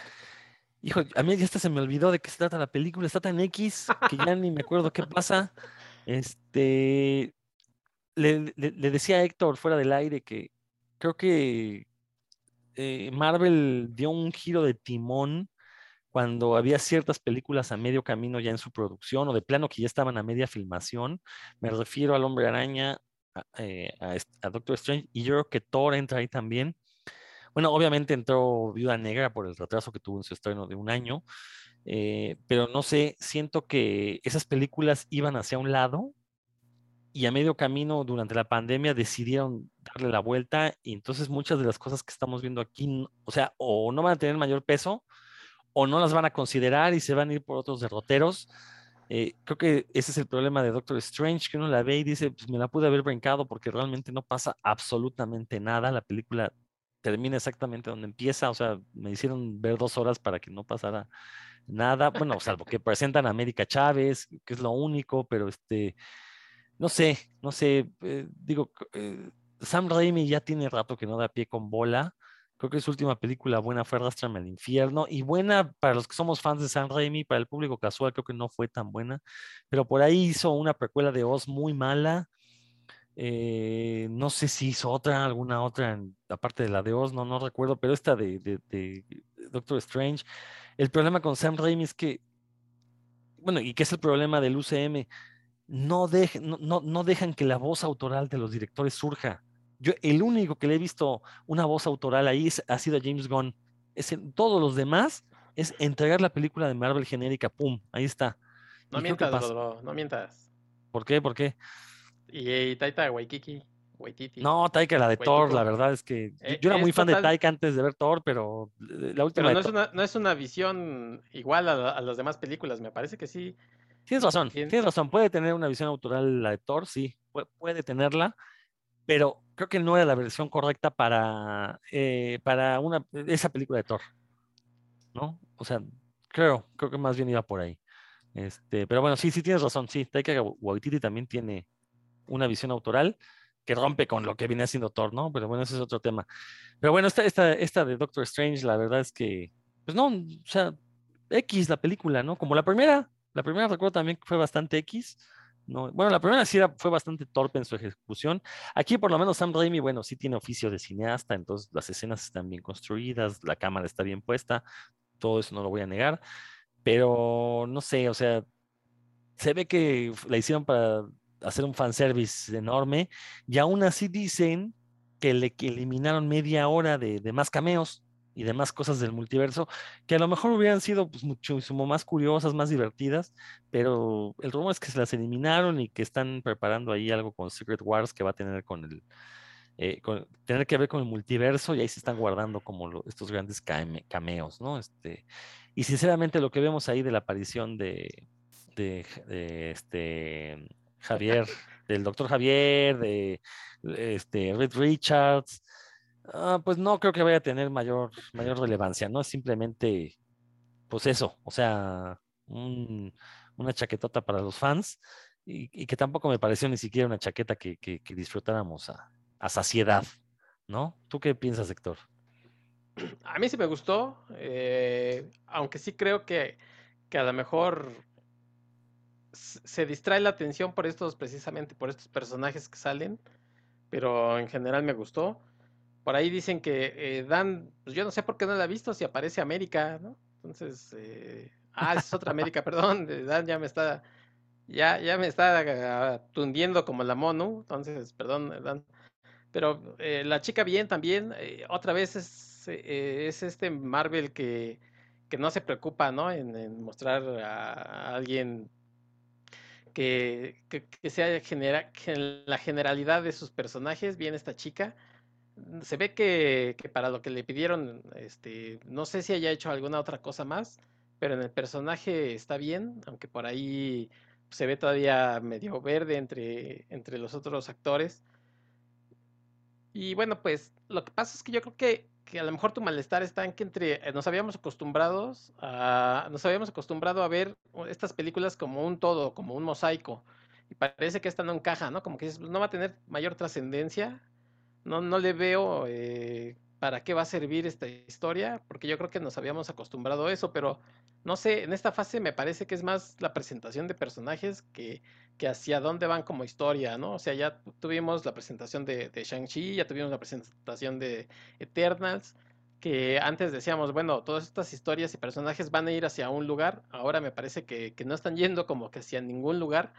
Hijo, a mí ya hasta se me olvidó de qué se trata la película, está tan X que ya ni me acuerdo qué pasa. Este, le, decía a Héctor fuera del aire que creo que eh, Marvel dio un giro de timón cuando había ciertas películas a medio camino ya en su producción o de plano que ya estaban a media filmación. Me refiero al Hombre Araña, a, eh, a Doctor Strange y yo creo que Thor entra ahí también. Bueno, obviamente entró Viuda Negra por el retraso que tuvo en su estreno de un año, eh, pero no sé, siento que esas películas iban hacia un lado y a medio camino durante la pandemia decidieron darle la vuelta y entonces muchas de las cosas que estamos viendo aquí, o sea, o no van a tener mayor peso o no las van a considerar y se van a ir por otros derroteros. Eh, creo que ese es el problema de Doctor Strange, que uno la ve y dice, pues me la pude haber brincado porque realmente no pasa absolutamente nada. La película termina exactamente donde empieza, o sea, me hicieron ver dos horas para que no pasara nada, bueno, salvo que presentan a América Chávez, que es lo único, pero este, no sé, no sé, eh, digo, eh, Sam Raimi ya tiene rato que no da pie con bola, creo que su última película buena fue Arrastrame al Infierno, y buena para los que somos fans de Sam Raimi, para el público casual creo que no fue tan buena, pero por ahí hizo una precuela de Oz muy mala, eh, no sé si hizo otra, alguna otra, aparte de la de Oz, no, no recuerdo, pero esta de, de, Doctor Strange. El problema con Sam Raimi es que, bueno, y que es el problema del UCM, no, no, no, dejan que la voz autoral de los directores surja. Yo, el único que le he visto una voz autoral ahí ha sido James Gunn. Es en, todos los demás es entregar la película de Marvel genérica, pum, ahí está. No mientas, no mientas. ¿Por qué? ¿Por qué? Y, Taika Waikiki. No, Taika, la de Thor, la verdad es que yo, eh, era muy fan de Taika antes de ver Thor, pero la última. Pero no, es una, no es una visión igual a, las demás películas, me parece que sí. Tienes razón, tienes razón. Puede tener una visión autoral la de Thor, sí, puede, tenerla, pero creo que no era la versión correcta para, eh, para una, esa película de Thor. ¿No? O sea, creo, creo que más bien iba por ahí. Este, pero bueno, sí, sí tienes razón, sí. Taika Waititi también tiene, una visión autoral que rompe con lo que viene haciendo Thor, ¿no? Pero bueno, ese es otro tema. Pero bueno, esta, esta, esta de Doctor Strange, la verdad es que, pues no, o sea, X la película, ¿no? Como la primera, la primera recuerdo también que fue bastante X, No, bueno, la primera sí fue bastante torpe en su ejecución. Aquí por lo menos Sam Raimi, bueno, sí tiene oficio de cineasta, entonces las escenas están bien construidas, la cámara está bien puesta, todo eso no lo voy a negar, pero no sé, o sea, se ve que la hicieron para hacer un fanservice enorme y aún así dicen que le eliminaron media hora de, de más cameos y demás cosas del multiverso que a lo mejor hubieran sido pues, muchísimo más curiosas, más divertidas, pero el rumor es que se las eliminaron y que están preparando ahí algo con Secret Wars que va a tener con el eh, tener que ver con el multiverso y ahí se están guardando como estos grandes cameos, ¿no? Este, y sinceramente lo que vemos ahí de la aparición de, de, este Javier, del doctor Javier, de este Red Richards, Ah, pues no creo que vaya a tener mayor, mayor relevancia, ¿no? Es simplemente, pues eso, o sea, una chaquetota para los fans y, que tampoco me pareció ni siquiera una chaqueta que, disfrutáramos a, saciedad, ¿no? ¿Tú qué piensas, Héctor? A mí sí me gustó, eh, aunque sí creo que, que a lo mejor se distrae la atención por estos, precisamente por estos personajes que salen, pero en general me gustó. Por ahí dicen que eh, Dan, pues yo no sé por qué no la ha visto, si aparece América, ¿no? Entonces, eh, ah, es otra América, [laughs] perdón, Dan ya me está, ya, ya me está tundiendo como la mono, entonces, perdón, Dan. Pero eh, la chica bien también, otra vez es, es este Marvel que, que no se preocupa, ¿no? En, mostrar a, alguien que, que, sea genera, la generalidad de sus personajes, bien esta chica se ve que, para lo que le pidieron, este, no sé si haya hecho alguna otra cosa más, pero en el personaje está bien, aunque por ahí se ve todavía medio verde entre, entre los otros actores. Y bueno, pues lo que pasa es que yo creo que, que a lo mejor tu malestar está en que entre eh, nos habíamos acostumbrados a nos habíamos acostumbrado a ver estas películas como un todo, como un mosaico. Y parece que esta no encaja, ¿no? Como que no va a tener mayor trascendencia no, no le veo eh, para qué va a servir esta historia, porque yo creo que nos habíamos acostumbrado a eso, pero no sé, en esta fase me parece que es más la presentación de personajes que, que hacia dónde van como historia, ¿no? O sea, ya tuvimos la presentación de, de Shang-Chi, ya tuvimos la presentación de Eternals, que antes decíamos, bueno, todas estas historias y personajes van a ir hacia un lugar, ahora me parece que, que no están yendo como que hacia ningún lugar,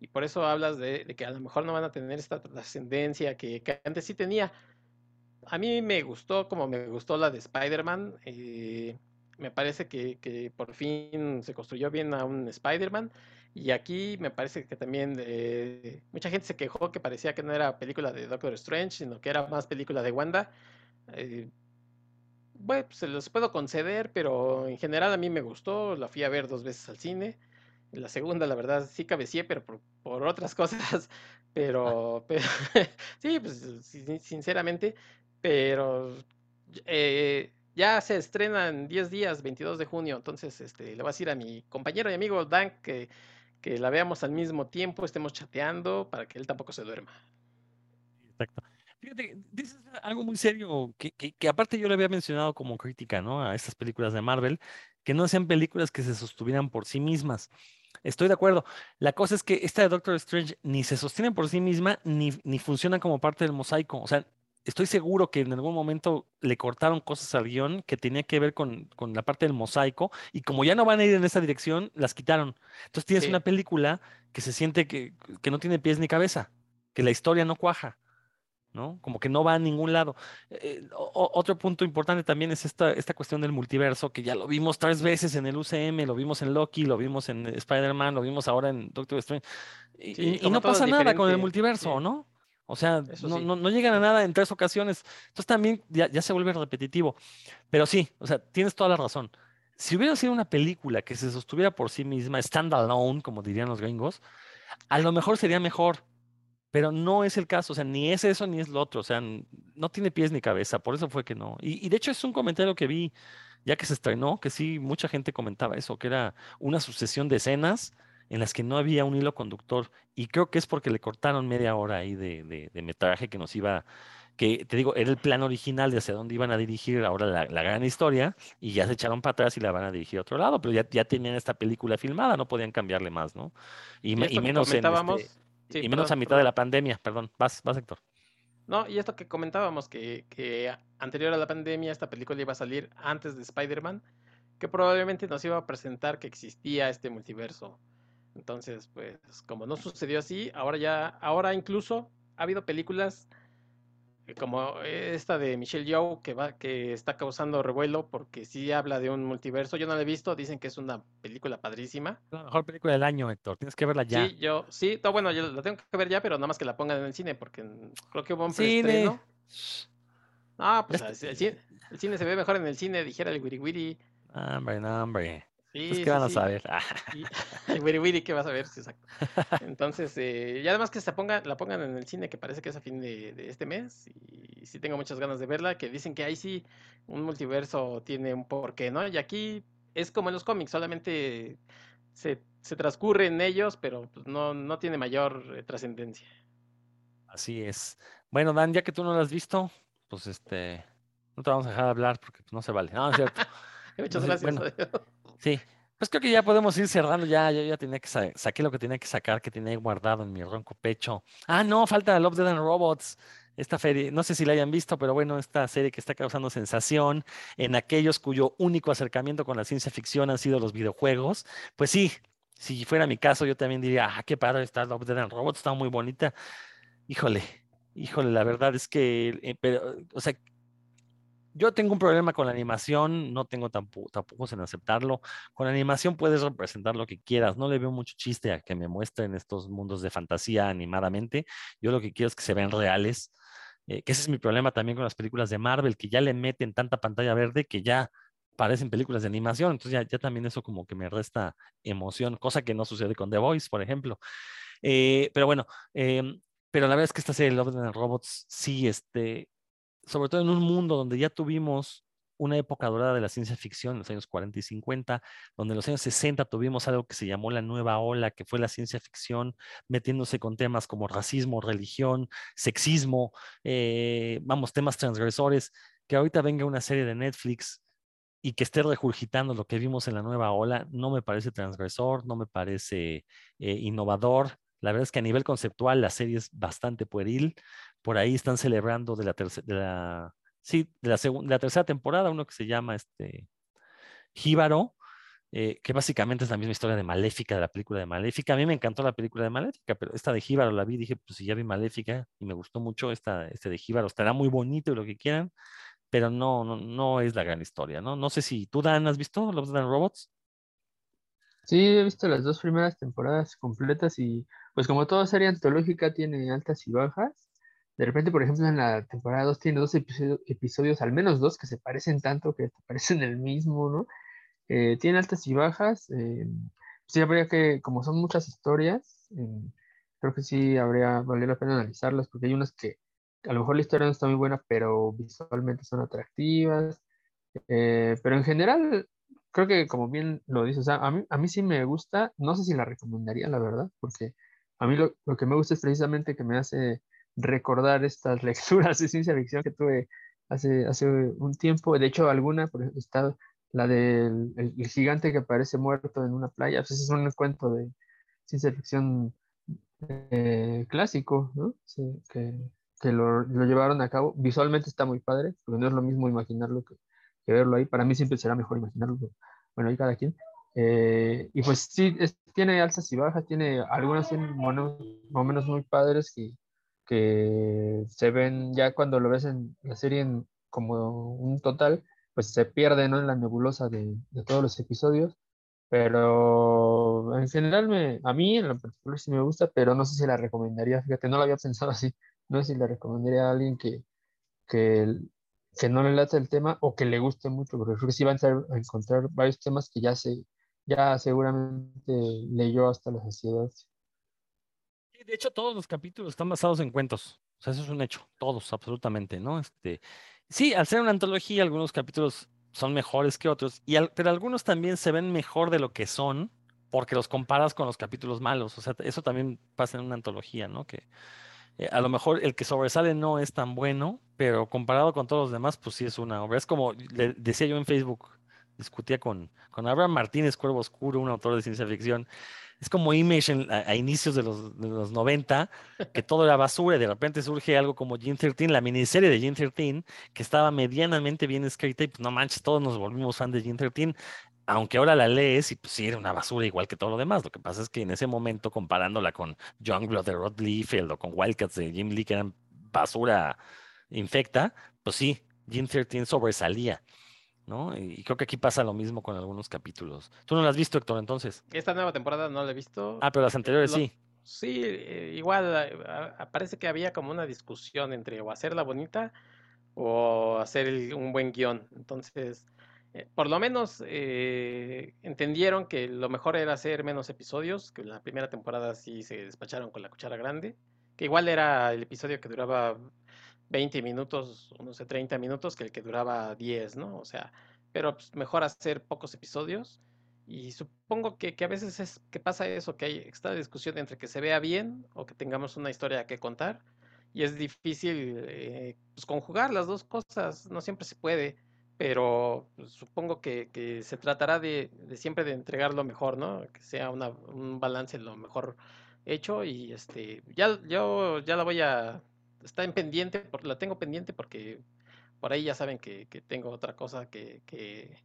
y por eso hablas de, que a lo mejor no van a tener esta trascendencia que, antes sí tenía. A mí me gustó como me gustó la de Spider-Man. Eh, me parece que, por fin se construyó bien a un Spider-Man. Y aquí me parece que también eh, mucha gente se quejó que parecía que no era película de Doctor Strange, sino que era más película de Wanda. Eh, bueno, se los puedo conceder, pero en general a mí me gustó. La fui a ver dos veces al cine. La segunda, la verdad, sí cabecié, pero por, otras [laughs] cosas. Pero, pero [laughs] sí, pues sinceramente, pero eh, ya se estrena en 10 días, 22 de junio. Entonces, este, le voy a decir a mi compañero y amigo Dan que, que la veamos al mismo tiempo, estemos chateando para que él tampoco se duerma. Exacto. Fíjate, dices algo muy serio que, que, que, aparte yo le había mencionado como crítica, ¿no? A estas películas de Marvel, que no sean películas que se sostuvieran por sí mismas. Estoy de acuerdo. La cosa es que esta de Doctor Strange ni se sostiene por sí misma, ni, ni funciona como parte del mosaico. O sea, estoy seguro que en algún momento le cortaron cosas al guion que tenía que ver con, la parte del mosaico, y como ya no van a ir en esa dirección, las quitaron. Entonces tienes una película que se siente que, que no tiene pies ni cabeza, que la historia no cuaja. ¿no? Como que no va a ningún lado. Eh, otro punto importante también es esta, esta cuestión del multiverso, que ya lo vimos tres veces en el UCM, lo vimos en Loki, lo vimos en Spider-Man, lo vimos ahora en Doctor Strange. Y, no pasa nada con el multiverso, ¿no? O sea, no, no, llegan a nada en tres ocasiones. Entonces también ya, ya se vuelve repetitivo. Pero sí, o sea, tienes toda la razón. Si hubiera sido una película que se sostuviera por sí misma, stand-alone, como dirían los gringos, a lo mejor sería mejor pero no es el caso, o sea, ni es eso ni es lo otro, o sea, no tiene pies ni cabeza, por eso fue que no. Y, de hecho es un comentario que vi ya que se estrenó, que sí, mucha gente comentaba eso, que era una sucesión de escenas en las que no había un hilo conductor, y creo que es porque le cortaron media hora ahí de, de, metraje que nos iba que te digo, era el plan original de hacia dónde iban a dirigir ahora la, gran historia, y ya se echaron para atrás y la van a dirigir a otro lado, pero ya, ya tenían esta película filmada, no podían cambiarle más, ¿no? Y, menos, en este, y menos a mitad de la pandemia, perdón, vas, vas Héctor. No, y esto que comentábamos, que, que anterior a la pandemia esta película iba a salir antes de Spider-Man, que probablemente nos iba a presentar que existía este multiverso. Entonces, pues, como no sucedió así, ahora ya, ahora incluso ha habido películas como esta de Michelle Yeoh que va que está causando revuelo porque sí habla de un multiverso. Yo no la he visto, dicen que es una película padrísima. La mejor película del año, Héctor. Tienes que verla ya. Sí, yo sí, todo bueno, yo la tengo que ver ya, pero nada más que la pongan en el cine porque creo que hubo un preestreno. Ah, pues el cine, el cine, se ve mejor en el cine, dijera el Wiri Wiri. Hombre, no, hombre. Pues, ¿qué van a saber? [laughs] [laughs] Wiri Wiri, ¿qué vas a ver? Sí, exacto. [laughs] Entonces, eh, y además que se ponga, la pongan en el cine, que parece que es a fin de, de, este mes, y sí tengo muchas ganas de verla, que dicen que ahí sí un multiverso tiene un porqué, ¿no? Y aquí es como en los cómics, solamente se, se transcurre en ellos, pero pues, no, no tiene mayor eh, trascendencia. Así es. Bueno, Dan, ya que tú no lo has visto, pues este, no te vamos a dejar hablar porque pues, no se vale. No, es cierto. Muchas gracias. Sí, pues creo que ya podemos ir cerrando. Ya, yo ya tenía que saqué lo que tenía que sacar, que tenía guardado en mi ronco pecho. Ah, no, falta Love, Dead and Robots. Esta serie, no sé si la hayan visto, pero bueno, esta serie que está causando sensación en aquellos cuyo único acercamiento con la ciencia ficción han sido los videojuegos. Pues sí, si fuera mi caso, yo también diría, ah, qué padre está Love, Dead and Robots, está muy bonita. Híjole, híjole, la verdad es que, eh, pero, o sea, yo tengo un problema con la animación, no tengo tampoco, tampoco en aceptarlo. Con la animación puedes representar lo que quieras, no le veo mucho chiste a que me muestren estos mundos de fantasía animadamente. Yo lo que quiero es que se vean reales, eh, que ese es mi problema también con las películas de Marvel, que ya le meten tanta pantalla verde que ya parecen películas de animación, entonces ya, también eso como que me resta emoción, cosa que no sucede con The Voice, por ejemplo. Eh, pero bueno, em, pero la verdad es que esta serie Love and Robots sí, este, sobre todo en un mundo donde ya tuvimos una época dorada de la ciencia ficción en los años 40 y 50, donde en los años 60 tuvimos algo que se llamó la nueva ola, que fue la ciencia ficción metiéndose con temas como racismo, religión, sexismo, eh, vamos, temas transgresores, que ahorita venga una serie de Netflix y que esté regurgitando lo que vimos en la nueva ola, no me parece transgresor, no me parece eh, innovador. La verdad es que a nivel conceptual la serie es bastante pueril por ahí están celebrando de la sí, de la, la tercera temporada, uno que se llama este Jíbaro, eh, que básicamente es la misma historia de Maléfica, de la película de Maléfica. A mí me encantó la película de Maléfica, pero esta de Jíbaro la vi dije, pues si ya vi Maléfica y me gustó mucho esta, este de Jíbaro, estará muy bonito y lo que quieran, pero no, no, no es la gran historia, ¿no? No sé si tú, Dan, has visto Love, Dan Robots. Sí, he visto las dos primeras temporadas completas y pues como toda serie antológica tiene altas y bajas, de repente, por ejemplo, en la temporada 2 tiene dos episodios, al menos dos, que se parecen tanto que [laughs] parecen el mismo, ¿no? Eh, tiene altas y bajas. Eh, sí, habría que, como son muchas historias, eh, creo que sí habría, valió la pena analizarlas, porque hay unas que a lo mejor la historia no está muy buena, pero visualmente son atractivas. pero en general, creo que como bien lo dices, a, mí, a mí sí me gusta, no sé si la recomendaría, la verdad, porque a mí lo que me gusta es precisamente que me hace recordar estas [laughs] lecturas de ciencia ficción que tuve hace, hace un tiempo. De hecho, alguna, por ejemplo, está la del el, gigante que aparece muerto en una playa. Pues es un cuento de ciencia ficción eh, clásico, que, que lo, lo, llevaron a cabo. Visualmente está muy padre, porque no es lo mismo imaginarlo que, que verlo ahí. Para mí siempre será mejor imaginarlo. Bueno, ahí cada quien. Eh, y pues sí, tiene alzas y bajas, tiene algunas momentos muy padres que, que se ven ya cuando lo ves en la serie como un total, pues se pierde ¿no? en la nebulosa de, de, todos los episodios. Pero en general me, a mí en lo particular sí me gusta, pero no sé si la recomendaría, fíjate, no lo había [laughs] pensado así, no sé si la recomendaría a alguien que, que, que no le late el tema o que le guste mucho, porque creo que sí van a encontrar varios temas que ya, se, ya seguramente leyó hasta la sociedad de hecho, todos los capítulos están basados en cuentos. O sea, eso es un hecho. Todos, absolutamente, ¿no? Este, sí, al ser una antología, algunos capítulos son mejores que otros, y pero algunos también se ven mejor de lo que son porque los comparas con los capítulos malos. O sea, eso también pasa en una antología, ¿no? Que, Eh, a lo mejor el que sobresale no es tan bueno, pero comparado con todos los demás, pues sí es una obra. Es como le decía yo en Facebook, discutía con, con Abraham Martínez, Cuervo Oscuro, un autor de ciencia ficción. Es como Image a, inicios de los, de los 90, que todo era basura y de repente surge algo como Gene 13, la miniserie de Gene 13, que estaba medianamente bien escrita y pues no manches, todos nos volvimos fan de Gene 13 aunque ahora la lees y pues sí era una basura igual que todo lo demás. Lo que pasa es que en ese momento, comparándola con Youngblood de Rod Liefeld o con Wildcats de Jim Lee, que eran basura infecta, pues sí, Jim 13 sobresalía. ¿No? Y creo que aquí pasa lo mismo con algunos capítulos. ¿Tú no la has visto, Héctor, entonces? Esta nueva temporada no la he visto. Ah, pero las anteriores sí. Sí, eh, igual eh, parece que había como una discusión entre o hacerla bonita o hacer un buen guion. Entonces, eh, por lo menos entendieron que lo mejor era hacer menos episodios, que en la primera temporada sí se despacharon con la cuchara grande, que igual era el episodio que duraba 20 minutos, no sé, 30 minutos que el que duraba 10, ¿no? O sea, pero pues, mejor hacer pocos episodios. Y supongo que, que, a veces es que pasa eso, que hay esta discusión entre que se vea bien o que tengamos una historia que contar. Y es difícil eh, pues, conjugar las dos cosas, no siempre se puede, pero pues, supongo que, que, se tratará de, de, siempre de entregar lo mejor, ¿no? Que sea una, un balance lo mejor hecho y este ya yo ya la voy a está en pendiente, la tengo pendiente porque por ahí ya saben que, tengo otra cosa que, que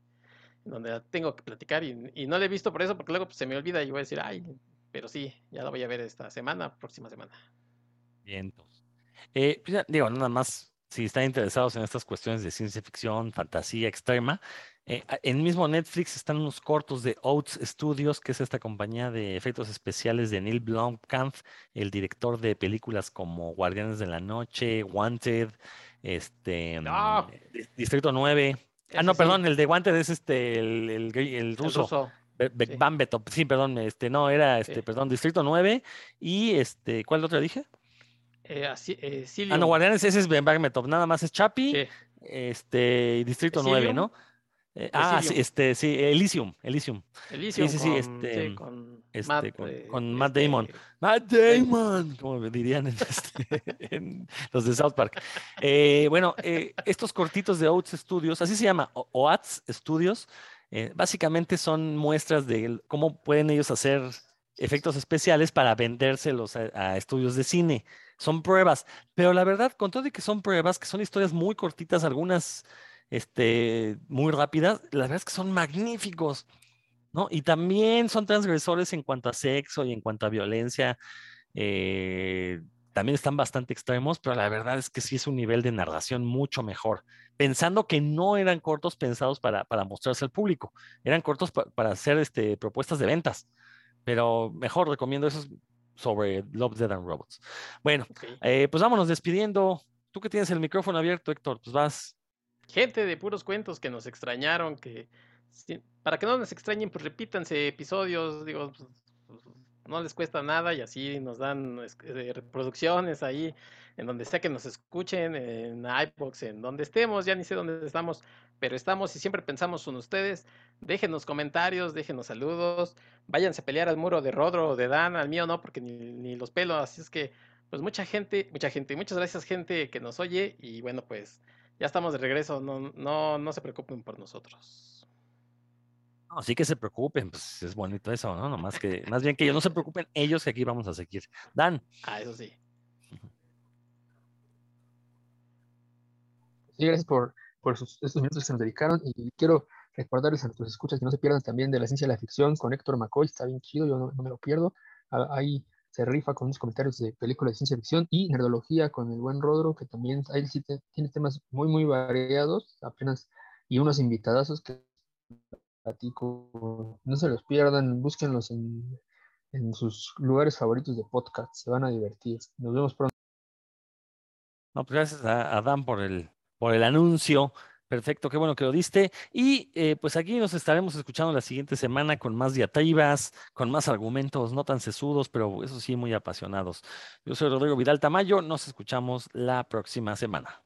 donde la tengo que platicar y, no la he visto por eso, porque luego pues, se me olvida y voy a decir, ay, pero sí, ya la voy a ver esta semana, próxima semana. Bien, eh, pues digo, nada más, si están interesados en estas cuestiones de ciencia ficción, fantasía extrema, eh, en mismo Netflix están unos cortos de Oats Studios, que es esta compañía de efectos especiales de Neil Blomkamp, el director de películas como Guardianes de la Noche, Wanted, este, mm, Distrito 9. Ah, no, perdón, el de Wanted es este, el, el, ruso. sí. perdón, este, no, era, este, perdón, Distrito 9 y este, ¿cuál otro dije? Eh, eh, ah, no, Guardianes, ese es Bagbetop, nada más es Chapi, este, Distrito 9, ¿no? Eh, ah, sí, este, sí, Elysium, Elysium. Elysium sí, sí, sí, este, con, este, Matt, con, Matt este, Damon. [laughs] Matt Damon, como dirían en, este, [laughs] en, los de South Park. Eh, bueno, eh, estos cortitos de Oats Studios, así se llama, Oats Studios, básicamente son muestras de cómo pueden ellos hacer efectos especiales para vendérselos a, a estudios de cine. Son pruebas, pero la verdad, con todo y que son pruebas, que son historias muy cortitas, algunas este, muy rápidas, la verdad es que son magníficos, ¿no? Y también son transgresores en cuanto a sexo y en cuanto a violencia. Eh, también están bastante extremos, pero la verdad es que sí es un nivel de narración mucho mejor. Pensando que no eran cortos pensados para, para mostrarse al público, eran cortos para hacer este, propuestas de ventas. Pero mejor recomiendo eso sobre Love, Dead and Robots. Bueno, eh, pues vámonos despidiendo. Tú que tienes el micrófono abierto, Héctor, pues vas gente de puros cuentos que nos extrañaron, que para que no nos extrañen, pues repítanse episodios, digo, pues, pues, no les cuesta nada y así nos dan eh, reproducciones ahí, en donde sea que nos escuchen, en iBox, en donde estemos, ya ni sé dónde estamos, pero estamos y siempre pensamos en ustedes. Déjenos comentarios, déjenos saludos, váyanse a pelear al muro de Rodro o de Dan, al mío no, porque ni, ni los pelos, así es que, pues mucha gente, mucha gente, muchas gracias gente que nos oye y bueno, pues ya estamos de regreso, no, no, no se preocupen por nosotros. No, sí que se preocupen, pues es bonito eso, ¿no? más que, más bien que ellos no se preocupen, ellos que aquí vamos a seguir. Dan. Ah, eso sí. Sí, gracias por, por estos minutos que se nos dedicaron y quiero recordarles a nuestros escuchas que no se pierdan también de la ciencia de la ficción con Héctor McCoy, está bien chido, yo no, no me lo pierdo. Ah, ahí se rifa con unos comentarios de películas de ciencia ficción y nerdología con el buen Rodro, que también ahí tiene temas muy, muy variados, apenas, y unos invitadazos que platico. No se los pierdan, búsquenlos en, en sus lugares favoritos de podcast, se van a divertir. Nos vemos pronto. No, pues gracias a Dan por el, por el anuncio. Perfecto, qué bueno que lo diste. Y eh, pues aquí nos estaremos escuchando la siguiente semana con más diatribas, con más argumentos, no tan sesudos, pero eso sí, muy apasionados. Yo soy Rodrigo Vidal Tamayo, nos escuchamos la próxima semana.